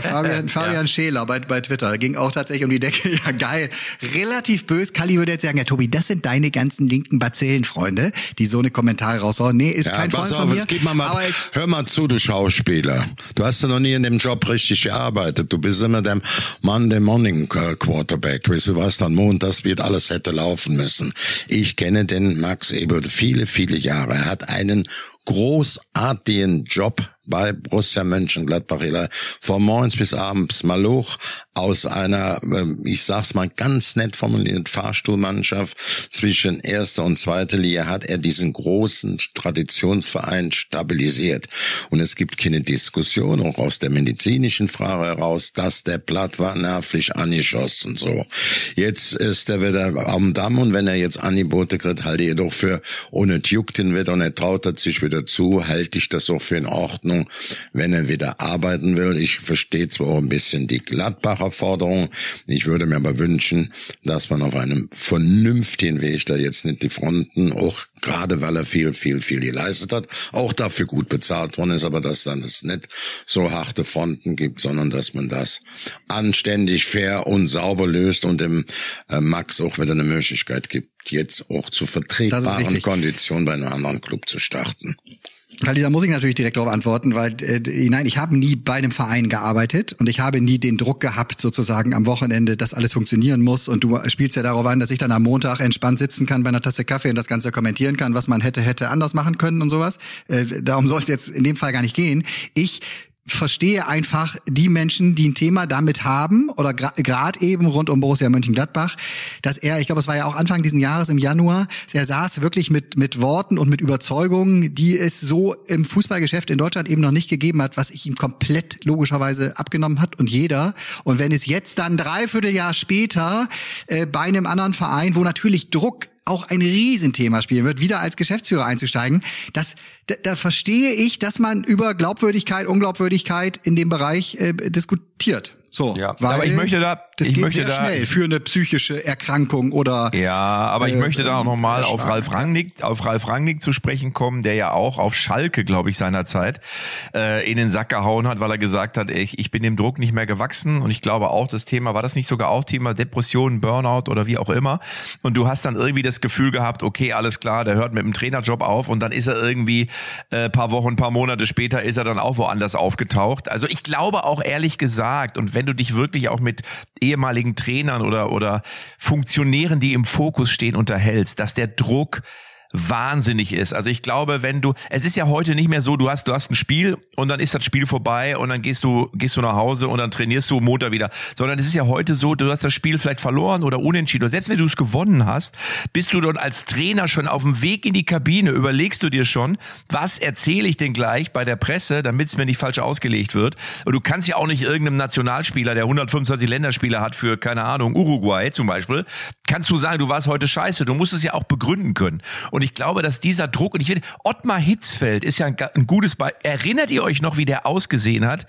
Fabian, Fabian ja. Scheler bei, bei Twitter ging auch tatsächlich um die Decke. Ja, geil. Relativ bös. Kali würde jetzt sagen, ja, Tobi, das sind deine ganzen linken Bazillenfreunde, die so eine Kommentare raushauen. Nee, ist ja, kein pass Freund auf, von mir. Geht mal mal, hör mal zu, du Schauspieler. Du hast ja noch nie in dem Job richtig gearbeitet. Du bist immer der Mann, der Morning Quarterback. Weißt du, was dann montags wird alles hätte laufen müssen. Ich kenne den Max Ebert viele, viele Jahre. Er hat einen großartigen Job bei Borussia Mönchengladbach von morgens bis abends Maloch aus einer, ähm, ich sag's mal ganz nett formuliert, Fahrstuhlmannschaft zwischen erster und zweiter Liga hat er diesen großen Traditionsverein stabilisiert. Und es gibt keine Diskussion, auch aus der medizinischen Frage heraus, dass der Blatt war nervlich angeschossen, so. Jetzt ist er wieder am Damm und wenn er jetzt Angebote kriegt, halte ich doch für, ohne juckt ihn wieder und er traut sich wieder zu, halte ich das auch für in Ordnung, wenn er wieder arbeiten will. Ich verstehe zwar auch ein bisschen die Gladbacher Herausforderung. Ich würde mir aber wünschen, dass man auf einem vernünftigen Weg da jetzt nicht die Fronten auch Gerade weil er viel, viel, viel geleistet hat, auch dafür gut bezahlt worden ist, aber dass dann es nicht so harte Fronten gibt, sondern dass man das anständig, fair und sauber löst und dem äh, Max auch wieder eine Möglichkeit gibt, jetzt auch zu vertretbaren Konditionen bei einem anderen Club zu starten. Kali, da muss ich natürlich direkt darauf antworten, weil äh, nein, ich habe nie bei einem Verein gearbeitet und ich habe nie den Druck gehabt, sozusagen am Wochenende, dass alles funktionieren muss. Und du spielst ja darauf an, dass ich dann am Montag entspannt sitzen kann bei einer Tasse Kaffee und das Ganze kommentieren kann, was man hätte, hätte anders machen können und sowas. Äh, darum soll es jetzt in dem Fall gar nicht gehen. Ich verstehe einfach die Menschen, die ein Thema damit haben oder gerade eben rund um Borussia Mönchengladbach, dass er, ich glaube, es war ja auch Anfang diesen Jahres im Januar, er saß wirklich mit mit Worten und mit Überzeugungen, die es so im Fußballgeschäft in Deutschland eben noch nicht gegeben hat, was ich ihm komplett logischerweise abgenommen hat und jeder. Und wenn es jetzt dann dreiviertel Jahr später äh, bei einem anderen Verein, wo natürlich Druck auch ein Riesenthema spielen wird, wieder als Geschäftsführer einzusteigen, das, da, da verstehe ich, dass man über Glaubwürdigkeit, Unglaubwürdigkeit in dem Bereich äh, diskutiert. So, ja, weil aber ich möchte da, das ich geht möchte sehr da, schnell für eine psychische Erkrankung oder ja, aber ich äh, möchte da auch nochmal auf Ralf Rangnick, auf Ralf Rangnick zu sprechen kommen, der ja auch auf Schalke, glaube ich, seinerzeit äh, in den Sack gehauen hat, weil er gesagt hat, ich, ich bin dem Druck nicht mehr gewachsen. Und ich glaube auch das Thema war das nicht sogar auch Thema Depression, Burnout oder wie auch immer? Und du hast dann irgendwie das Gefühl gehabt, okay, alles klar, der hört mit dem Trainerjob auf und dann ist er irgendwie äh, paar Wochen, paar Monate später ist er dann auch woanders aufgetaucht. Also ich glaube auch ehrlich gesagt und wenn du dich wirklich auch mit ehemaligen Trainern oder, oder Funktionären, die im Fokus stehen, unterhältst, dass der Druck wahnsinnig ist. Also ich glaube, wenn du, es ist ja heute nicht mehr so, du hast, du hast ein Spiel und dann ist das Spiel vorbei und dann gehst du, gehst du nach Hause und dann trainierst du Montag wieder. Sondern es ist ja heute so, du hast das Spiel vielleicht verloren oder unentschieden. Oder selbst wenn du es gewonnen hast, bist du dort als Trainer schon auf dem Weg in die Kabine, überlegst du dir schon, was erzähle ich denn gleich bei der Presse, damit es mir nicht falsch ausgelegt wird. Und du kannst ja auch nicht irgendeinem Nationalspieler, der 125 Länderspieler hat für, keine Ahnung, Uruguay zum Beispiel, kannst du sagen, du warst heute scheiße. Du musst es ja auch begründen können. Und ich glaube, dass dieser Druck, und ich finde, Ottmar Hitzfeld ist ja ein, ein gutes Beispiel. Erinnert ihr euch noch, wie der ausgesehen hat,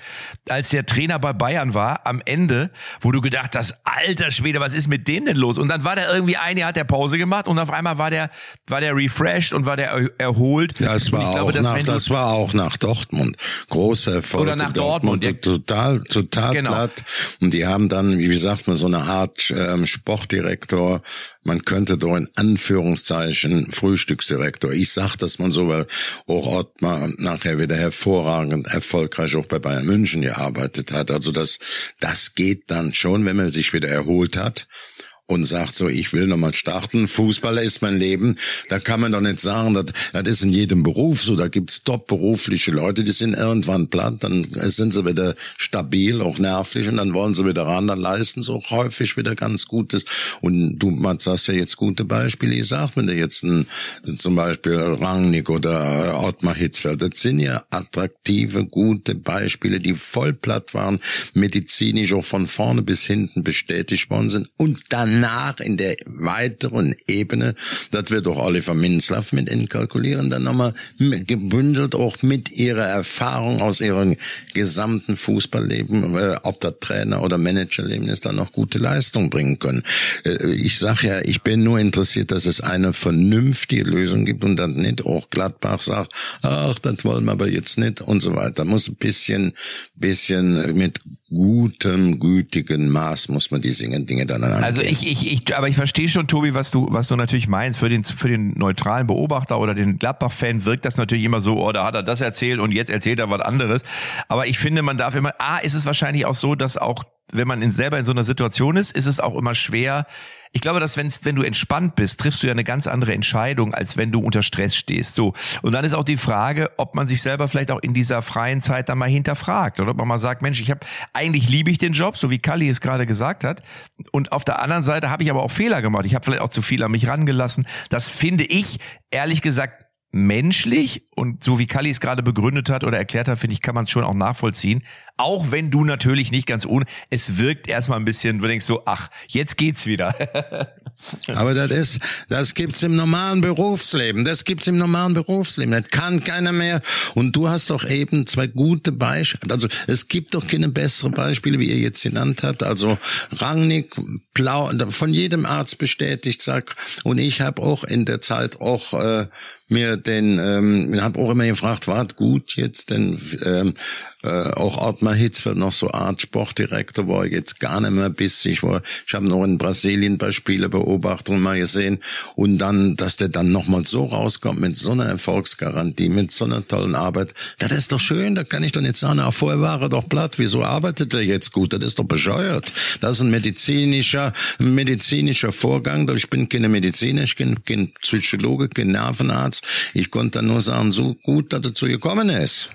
als der Trainer bei Bayern war, am Ende, wo du gedacht hast, alter Schwede, was ist mit dem denn los? Und dann war der irgendwie ein Jahr hat der Pause gemacht und auf einmal war der, war der refreshed und war der erholt. Das war, glaube, auch, nach, das war auch nach Dortmund. Großer Erfolg. Oder nach Dortmund. Dortmund. Total, total genau. platt. Und die haben dann, wie sagt man, so eine Art ähm, Sportdirektor man könnte doch in Anführungszeichen Frühstücksdirektor. Ich sag dass man so, weil auch Ottmar nachher wieder hervorragend erfolgreich auch bei Bayern München gearbeitet hat. Also das, das geht dann schon, wenn man sich wieder erholt hat und sagt so, ich will nochmal starten. Fußballer ist mein Leben. Da kann man doch nicht sagen, das, das ist in jedem Beruf so. Da gibt's top berufliche Leute, die sind irgendwann platt, dann sind sie wieder stabil, auch nervlich und dann wollen sie wieder ran, dann leisten sie auch häufig wieder ganz Gutes. Und du, Mats, hast ja jetzt gute Beispiele Ich sag mir jetzt ein, zum Beispiel Rangnick oder Ottmar Hitzfeld, das sind ja attraktive, gute Beispiele, die voll platt waren, medizinisch auch von vorne bis hinten bestätigt worden sind und dann nach in der weiteren Ebene, das wird auch Oliver Minzlaff mit inkalkulieren, dann nochmal gebündelt auch mit ihrer Erfahrung aus ihrem gesamten Fußballleben, äh, ob das Trainer oder Managerleben ist, dann noch gute Leistung bringen können. Äh, ich sage ja, ich bin nur interessiert, dass es eine vernünftige Lösung gibt und dann nicht auch Gladbach sagt, ach, das wollen wir aber jetzt nicht und so weiter. Muss ein bisschen, bisschen mit gutem, gütigen Maß muss man diese Dinge dann angehen. Also ich, ich, ich, aber ich verstehe schon, Tobi, was du, was du natürlich meinst. Für den, für den neutralen Beobachter oder den Gladbach-Fan wirkt das natürlich immer so, oh, da hat er das erzählt und jetzt erzählt er was anderes. Aber ich finde, man darf immer, ah, ist es wahrscheinlich auch so, dass auch, wenn man in, selber in so einer Situation ist, ist es auch immer schwer, ich glaube, dass wenn's, wenn du entspannt bist, triffst du ja eine ganz andere Entscheidung, als wenn du unter Stress stehst. So. Und dann ist auch die Frage, ob man sich selber vielleicht auch in dieser freien Zeit dann mal hinterfragt oder ob man mal sagt, Mensch, ich habe eigentlich liebe ich den Job, so wie Kalli es gerade gesagt hat. Und auf der anderen Seite habe ich aber auch Fehler gemacht. Ich habe vielleicht auch zu viel an mich rangelassen. Das finde ich ehrlich gesagt menschlich und so wie Kalli es gerade begründet hat oder erklärt hat, finde ich, kann man es schon auch nachvollziehen. Auch wenn du natürlich nicht ganz ohne, es wirkt erstmal ein bisschen, du denkst so, ach, jetzt geht's wieder. Aber das ist, das gibt's im normalen Berufsleben. Das gibt's im normalen Berufsleben. Das kann keiner mehr. Und du hast doch eben zwei gute Beispiele. Also es gibt doch keine besseren Beispiele, wie ihr jetzt genannt habt. Also Rangnick, Blau, von jedem Arzt bestätigt, sag. Und ich habe auch in der Zeit auch äh, mir den, ähm, habe auch immer gefragt, wart gut jetzt denn ähm, äh, auch Ottmar Hitzfeld noch so Art Sportdirektor war jetzt gar nicht mehr bis ich war, ich habe noch in Brasilien bei Spielebeobachtungen mal gesehen. Und dann, dass der dann nochmal so rauskommt mit so einer Erfolgsgarantie, mit so einer tollen Arbeit, ja, das ist doch schön, da kann ich doch nicht sagen, ah, vorher war er doch platt, wieso arbeitet er jetzt gut, das ist doch bescheuert. Das ist ein medizinischer, medizinischer Vorgang, ich bin keine Mediziner, ich bin kein Psychologe, kein Nervenarzt, ich konnte nur sagen, so gut, dass er zu gekommen ist.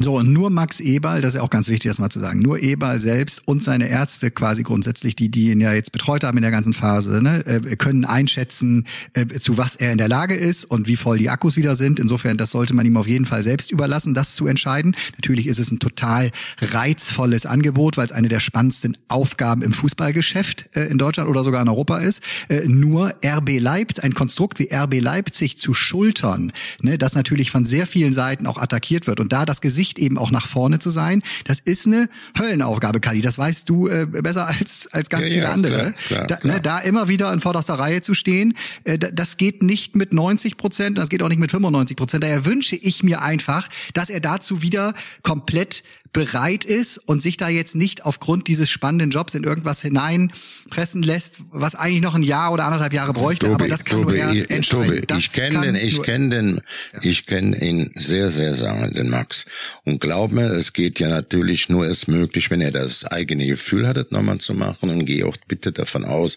So, und nur Max Eberl, das ist ja auch ganz wichtig, das mal zu sagen, nur Eberl selbst und seine Ärzte quasi grundsätzlich, die, die ihn ja jetzt betreut haben in der ganzen Phase, ne, äh, können einschätzen, äh, zu was er in der Lage ist und wie voll die Akkus wieder sind. Insofern, das sollte man ihm auf jeden Fall selbst überlassen, das zu entscheiden. Natürlich ist es ein total reizvolles Angebot, weil es eine der spannendsten Aufgaben im Fußballgeschäft äh, in Deutschland oder sogar in Europa ist. Nur RB Leipzig, ein Konstrukt wie RB Leipzig zu schultern, ne, das natürlich von sehr vielen Seiten auch attackiert wird und da das Gesicht Gesicht eben auch nach vorne zu sein. Das ist eine Höllenaufgabe, Kali. Das weißt du äh, besser als, als ganz ja, viele ja, andere. Klar, klar, da, klar. Ne, da immer wieder in vorderster Reihe zu stehen, äh, das geht nicht mit 90 Prozent, das geht auch nicht mit 95 Prozent. Daher wünsche ich mir einfach, dass er dazu wieder komplett bereit ist und sich da jetzt nicht aufgrund dieses spannenden Jobs in irgendwas hineinpressen lässt, was eigentlich noch ein Jahr oder anderthalb Jahre bräuchte. Tobi, aber das kann Tobi, nur entscheiden. Tobi, ich kenne den, ich kenne den, ja. ich kenne ihn sehr, sehr lange, den Max. Und glaub mir, es geht ja natürlich nur erst möglich, wenn er das eigene Gefühl hat, das nochmal zu machen. Und gehe auch bitte davon aus,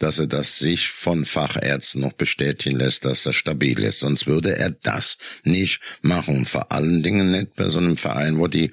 dass er das sich von Fachärzten noch bestätigen lässt, dass das stabil ist. Sonst würde er das nicht machen. vor allen Dingen nicht bei so einem Verein, wo die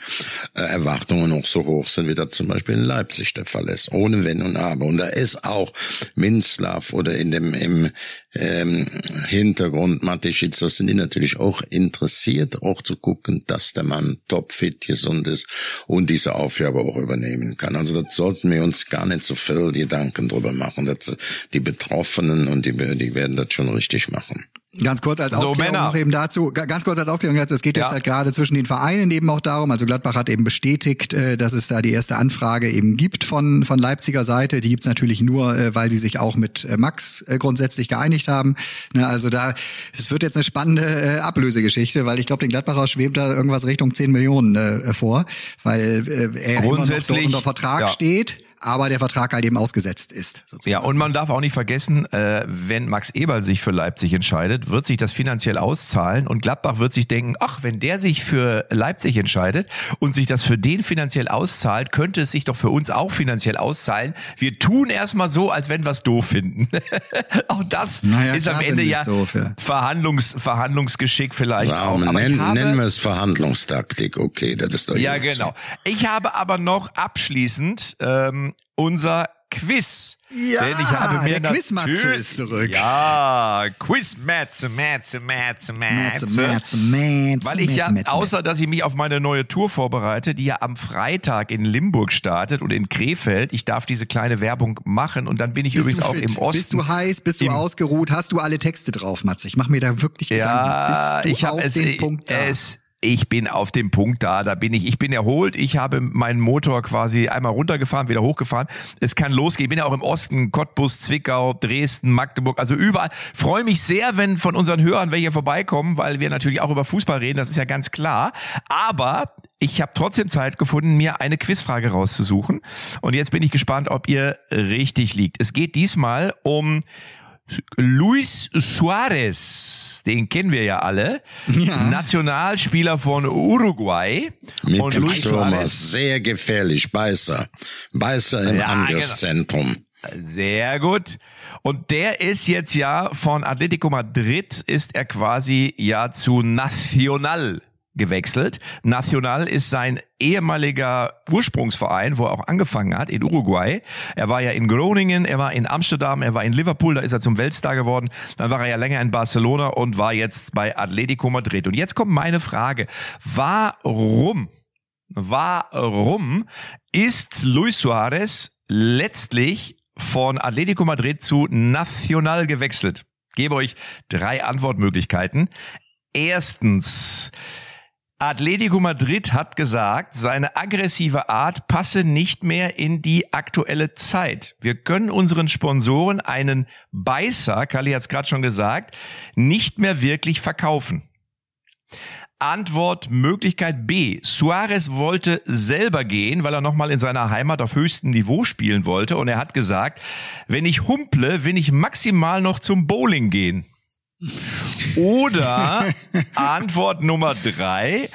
äh, Erwartungen auch so hoch sind, wie das zum Beispiel in Leipzig der Fall ist. Ohne Wenn und Aber. Und da ist auch Minslav oder in dem im ähm, Hintergrund Mateschitz, sind die natürlich auch interessiert, auch zu gucken, dass der Mann topfit, gesund ist und diese Aufgabe auch übernehmen kann. Also das sollten wir uns gar nicht so viel Gedanken drüber machen. Dass die Betroffenen und die, die werden das schon richtig machen. Ganz kurz als Aufklärung so, noch eben dazu, ganz kurz als Aufklärung dazu, es geht jetzt ja. halt gerade zwischen den Vereinen eben auch darum, also Gladbach hat eben bestätigt, äh, dass es da die erste Anfrage eben gibt von, von Leipziger Seite. Die gibt's natürlich nur, äh, weil sie sich auch mit äh, Max grundsätzlich geeinigt haben. Ne, also da, es wird jetzt eine spannende Ablösegeschichte, weil ich glaube, den Gladbacher schwebt da irgendwas Richtung 10 Millionen vor, weil er immer noch dort unter Vertrag ja. steht aber der Vertrag halt eben ausgesetzt ist. Sozusagen. Ja, und man darf auch nicht vergessen, äh, wenn Max Eberl sich für Leipzig entscheidet, wird sich das finanziell auszahlen und Gladbach wird sich denken, ach, wenn der sich für Leipzig entscheidet und sich das für den finanziell auszahlt, könnte es sich doch für uns auch finanziell auszahlen. Wir tun erstmal so, als wenn wir es doof finden. auch das naja, ist am Ende ja, doof, ja, Verhandlungs, Verhandlungsgeschick vielleicht ja, auch. Aber nenn, habe, nennen wir es Verhandlungstaktik, okay, das ist doch Ja, genau. Ich habe aber noch abschließend ähm, unser Quiz. Ja, Denn ich habe mir der Quizmatze ist zurück. Ja, Quiz Matze, Matze, Matze, Matze. Matze, Matze, Weil ich ja, außer dass ich mich auf meine neue Tour vorbereite, die ja am Freitag in Limburg startet und in Krefeld, ich darf diese kleine Werbung machen und dann bin ich bist übrigens auch im Osten. Bist du heiß, bist du ausgeruht, hast du alle Texte drauf, Matze? Ich mache mir da wirklich Gedanken. Ja, ich habe es, Punkt da? es ich bin auf dem Punkt da, da bin ich, ich bin erholt, ich habe meinen Motor quasi einmal runtergefahren, wieder hochgefahren. Es kann losgehen. Ich bin ja auch im Osten, Cottbus, Zwickau, Dresden, Magdeburg, also überall. Freue mich sehr, wenn von unseren Hörern welche vorbeikommen, weil wir natürlich auch über Fußball reden, das ist ja ganz klar. Aber ich habe trotzdem Zeit gefunden, mir eine Quizfrage rauszusuchen. Und jetzt bin ich gespannt, ob ihr richtig liegt. Es geht diesmal um Luis Suarez, den kennen wir ja alle, ja. Nationalspieler von Uruguay. Mit und dem Luis Stürmer, Suarez, sehr gefährlich, Beißer. Beißer im ja, Angriffszentrum. Genau. Sehr gut. Und der ist jetzt ja von Atletico Madrid, ist er quasi ja zu Nacional gewechselt. Nacional ist sein ehemaliger Ursprungsverein, wo er auch angefangen hat, in Uruguay. Er war ja in Groningen, er war in Amsterdam, er war in Liverpool, da ist er zum Weltstar geworden. Dann war er ja länger in Barcelona und war jetzt bei Atletico Madrid. Und jetzt kommt meine Frage. Warum, warum ist Luis Suarez letztlich von Atletico Madrid zu Nacional gewechselt? Gebe euch drei Antwortmöglichkeiten. Erstens, Atletico Madrid hat gesagt, seine aggressive Art passe nicht mehr in die aktuelle Zeit. Wir können unseren Sponsoren einen Beißer, Kali hat es gerade schon gesagt, nicht mehr wirklich verkaufen. Antwort Möglichkeit B. Suarez wollte selber gehen, weil er nochmal in seiner Heimat auf höchstem Niveau spielen wollte. Und er hat gesagt, wenn ich humple, will ich maximal noch zum Bowling gehen. Oder Antwort Nummer drei.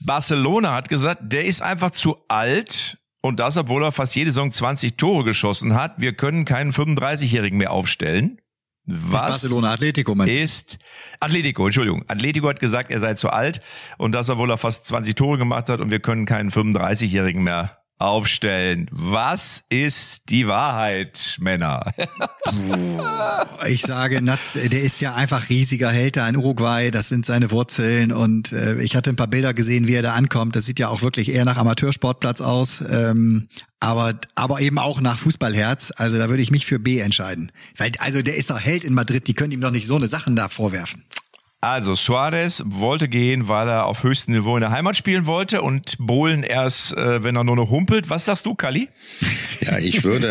Barcelona hat gesagt, der ist einfach zu alt und das, obwohl er fast jede Saison 20 Tore geschossen hat. Wir können keinen 35-Jährigen mehr aufstellen. Was Barcelona Atletico meinst du? ist Atletico, Entschuldigung. Atletico hat gesagt, er sei zu alt und das, obwohl er fast 20 Tore gemacht hat und wir können keinen 35-Jährigen mehr aufstellen. Was ist die Wahrheit, Männer? Ich sage, Natz, der ist ja einfach riesiger Held da in Uruguay. Das sind seine Wurzeln. Und äh, ich hatte ein paar Bilder gesehen, wie er da ankommt. Das sieht ja auch wirklich eher nach Amateursportplatz aus. Ähm, aber, aber eben auch nach Fußballherz. Also da würde ich mich für B entscheiden. Weil, also der ist doch Held in Madrid. Die können ihm doch nicht so eine Sachen da vorwerfen. Also Suarez wollte gehen, weil er auf höchstem Niveau in der Heimat spielen wollte und Bohlen erst, äh, wenn er nur noch humpelt. Was sagst du, Kali? Ja, ich würde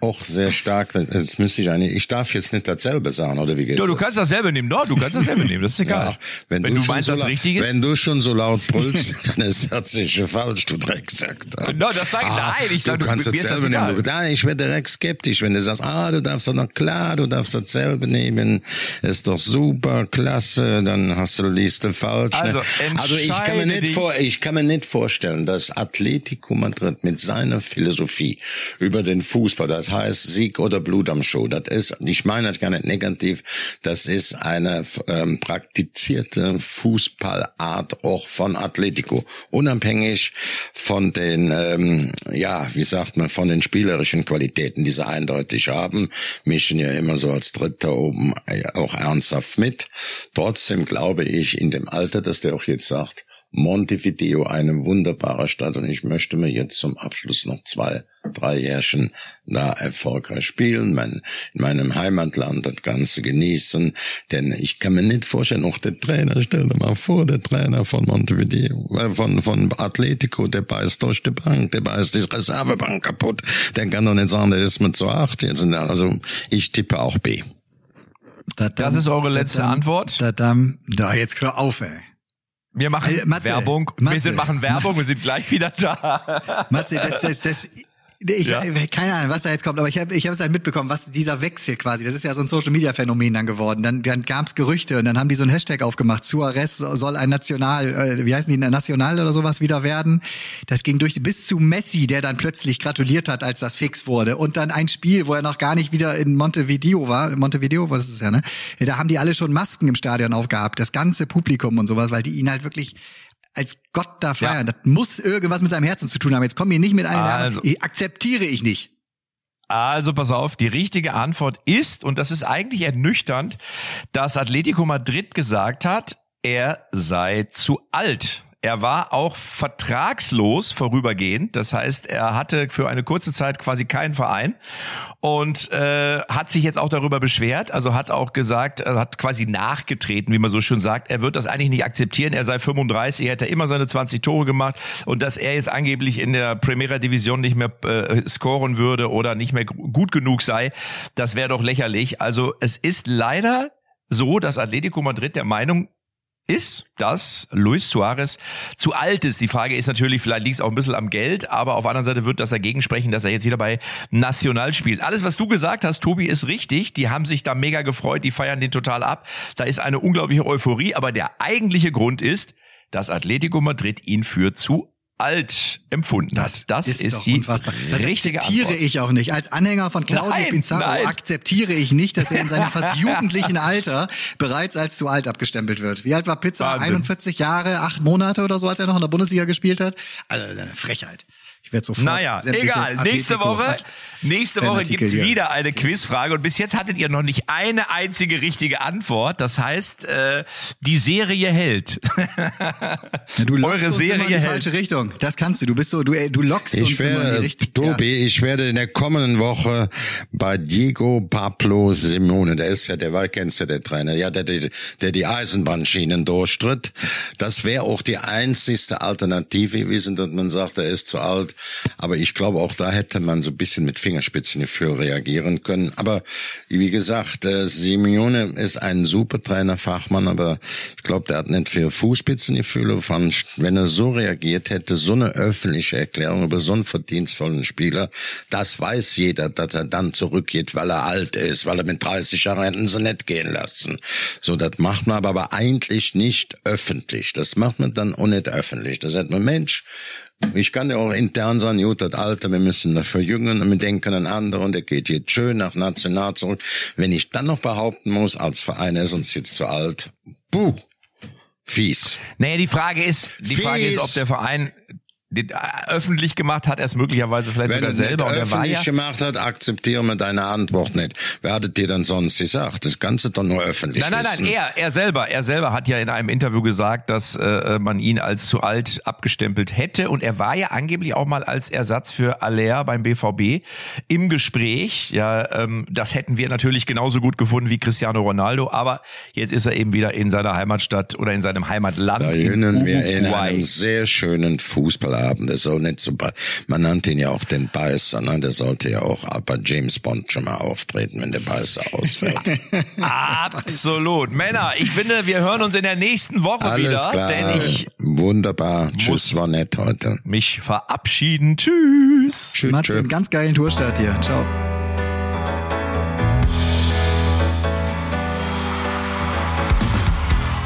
äh, auch sehr stark, jetzt müsste ich eigentlich, ich darf jetzt nicht dasselbe sagen, oder wie geht's? Ja, du das? kannst dasselbe nehmen, doch, du kannst dasselbe nehmen, das ist egal. Ja, wenn, wenn du, schon meinst, so das laut- richtig ist. Wenn du schon so laut brüllst, dann ist das sicher falsch, du Drecksack. No, das sag ich- nein, ich sag, du du- kannst das dasselbe egal. nehmen. Du- Nein, ich werde direkt skeptisch, wenn du sagst, ah, du darfst doch noch, klar, du darfst dasselbe nehmen, ist doch super, klasse, dann hast du liest du falsch. ne? Also, also ich kann mir nicht vor, ich kann mir nicht vorstellen, dass Atletico Madrid mit seiner Philosophie über den Fußball, das heißt Sieg oder Blut am Show, das ist, ich meine das gar nicht negativ, das ist eine ähm, praktizierte Fußballart auch von Atletico, unabhängig von den, ähm, ja, wie sagt man, von den spielerischen Qualitäten, die sie eindeutig haben, mischen ja immer so als Dritter oben äh, auch ernsthaft mit. Trotzdem glaube ich, in dem Alter, dass der auch jetzt sagt, Montevideo eine wunderbare Stadt. Und ich möchte mir jetzt zum Abschluss noch zwei, drei Jährchen da erfolgreich spielen, mein, in meinem Heimatland das Ganze genießen, denn ich kann mir nicht vorstellen, auch der Trainer, stell dir mal vor, der Trainer von Montevideo, äh, von, von Atletico, der beißt durch die Bank, der beißt die Reservebank kaputt, der kann doch nicht sagen, der ist mit so acht jetzt, also ich tippe auch B. Das ist eure letzte Antwort? Da, da, jetzt hör auf, ey. Wir machen Äh, Matze, Werbung. wir Matze, sind, machen Werbung, Matze. wir sind gleich wieder da. Matze, das, das, das, ich, Ja. keine Ahnung, was da jetzt kommt, aber ich habe ich hab es halt mitbekommen, was dieser Wechsel quasi, das ist ja so ein Social Media Phänomen dann geworden. Dann, dann gab es Gerüchte und dann haben die so ein Hashtag aufgemacht. Suarez soll ein National, äh, wie heißen die, ein National oder sowas wieder werden. Das ging durch bis zu Messi, der dann plötzlich gratuliert hat, als das fix wurde. Und dann ein Spiel, wo er noch gar nicht wieder in Montevideo war. Montevideo, was ist es ja, ne? Da haben die alle schon Masken im Stadion aufgehabt, das ganze Publikum und sowas, weil die ihn halt wirklich als Gott da feiern. Das muss irgendwas mit seinem Herzen zu tun haben. Jetzt kommen wir nicht mit einem, Also. ich akzeptiere ich nicht. Also pass auf, die richtige Antwort ist, und das ist eigentlich ernüchternd, dass Atletico Madrid gesagt hat, er sei zu alt. Er war auch vertragslos vorübergehend. Das heißt, er hatte für eine kurze Zeit quasi keinen Verein und äh, hat sich jetzt auch darüber beschwert. Also hat auch gesagt, er hat quasi nachgetreten, wie man so schön sagt. Er wird das eigentlich nicht akzeptieren. Er sei 35, er hätte immer seine 20 Tore gemacht und dass er jetzt angeblich in der Primera Division nicht mehr äh, scoren würde oder nicht mehr gu- gut genug sei, das wäre doch lächerlich. Also es ist leider so, dass Atletico Madrid der Meinung ist, dass Luis Suarez zu alt ist. Die Frage ist natürlich, vielleicht liegt es auch ein bisschen am Geld, aber auf der anderen Seite wird das dagegen sprechen, dass er jetzt wieder bei National spielt. Alles, was du gesagt hast, Tobi, ist richtig. Die haben sich da mega gefreut, die feiern den total ab. Da ist eine unglaubliche Euphorie, aber der eigentliche Grund ist, dass Atletico Madrid ihn für zu alt empfunden hat. Das ist, doch die unfassbar. Das richtige akzeptiere Antwort. ich auch nicht. Als Anhänger von Claudio Nein, Pizarro nein. akzeptiere ich nicht, dass er in seinem fast jugendlichen Alter bereits als zu alt abgestempelt wird. Wie alt war Pizza? Wahnsinn. 41 Jahre, acht Monate oder so, als er noch in der Bundesliga gespielt hat? Also eine Frechheit. Werde sofort. Naja, egal. Nächste Woche, nächste Woche gibt's hier. wieder eine Quizfrage und bis jetzt hattet ihr noch nicht eine einzige richtige Antwort. Das heißt, äh, die Serie hält. Ja, du Eure Serie immer in die hält. falsche Richtung. Das kannst du. Du bist so, du, du lockst uns Ich immer in die werde, Richtung. Tobi, ich werde in der kommenden Woche bei Diego Pablo Simone, der ist ja, der war, kennst du, der Trainer, ja, der, der, der die Eisenbahnschienen durchstritt. Das wäre auch die einzigste Alternative gewesen, dass man sagt, er ist zu alt. Aber ich glaube, auch da hätte man so ein bisschen mit Fingerspitzengefühl reagieren können. Aber wie gesagt, äh, Simeone ist ein super Trainer, Fachmann, aber ich glaube, der hat nicht viel Fußspitzengefühle. Fand, wenn er so reagiert hätte, so eine öffentliche Erklärung über so einen verdienstvollen Spieler, das weiß jeder, dass er dann zurückgeht, weil er alt ist, weil er mit 30 Jahren hätten sie nicht gehen lassen. So, das macht man aber, aber eigentlich nicht öffentlich. Das macht man dann auch nicht öffentlich. Da sagt man, Mensch, ich kann ja auch intern sagen, gut, das Alter, wir müssen das verjüngen und wir denken an andere und der geht jetzt schön nach National zurück. Wenn ich dann noch behaupten muss, als Verein er ist uns jetzt zu alt, buh, fies. Naja, die Frage ist, die Frage ist, Fies. ob der Verein den, äh, öffentlich gemacht hat, er es möglicherweise vielleicht Wenn sogar er selber und er öffentlich ja. gemacht hat, akzeptieren wir deine Antwort nicht. Wer hat dir dann sonst gesagt? Das Ganze doch nur öffentlich Nein, nein, nein, er, er selber, er selber hat ja in einem Interview gesagt, dass äh, man ihn als zu alt abgestempelt hätte und er war ja angeblich auch mal als Ersatz für Aller beim BVB im Gespräch. Ja, ähm, das hätten wir natürlich genauso gut gefunden wie Cristiano Ronaldo, aber jetzt ist er eben wieder in seiner Heimatstadt oder in seinem Heimatland. Da in wir in einem sehr schönen Fußballabend. Das soll nicht be- man nannte ihn ja auch den Beißer, ne? Der sollte ja auch bei James Bond schon mal auftreten, wenn der Beißer ausfällt. Absolut. Männer, ich finde, wir hören uns in der nächsten Woche Alles wieder, klar. denn ich Wunderbar. Tschüss, war nett heute. mich verabschieden. Tschüss. Tschüss, Matze, tschüss. einen ganz geilen Tourstart hier. Ciao.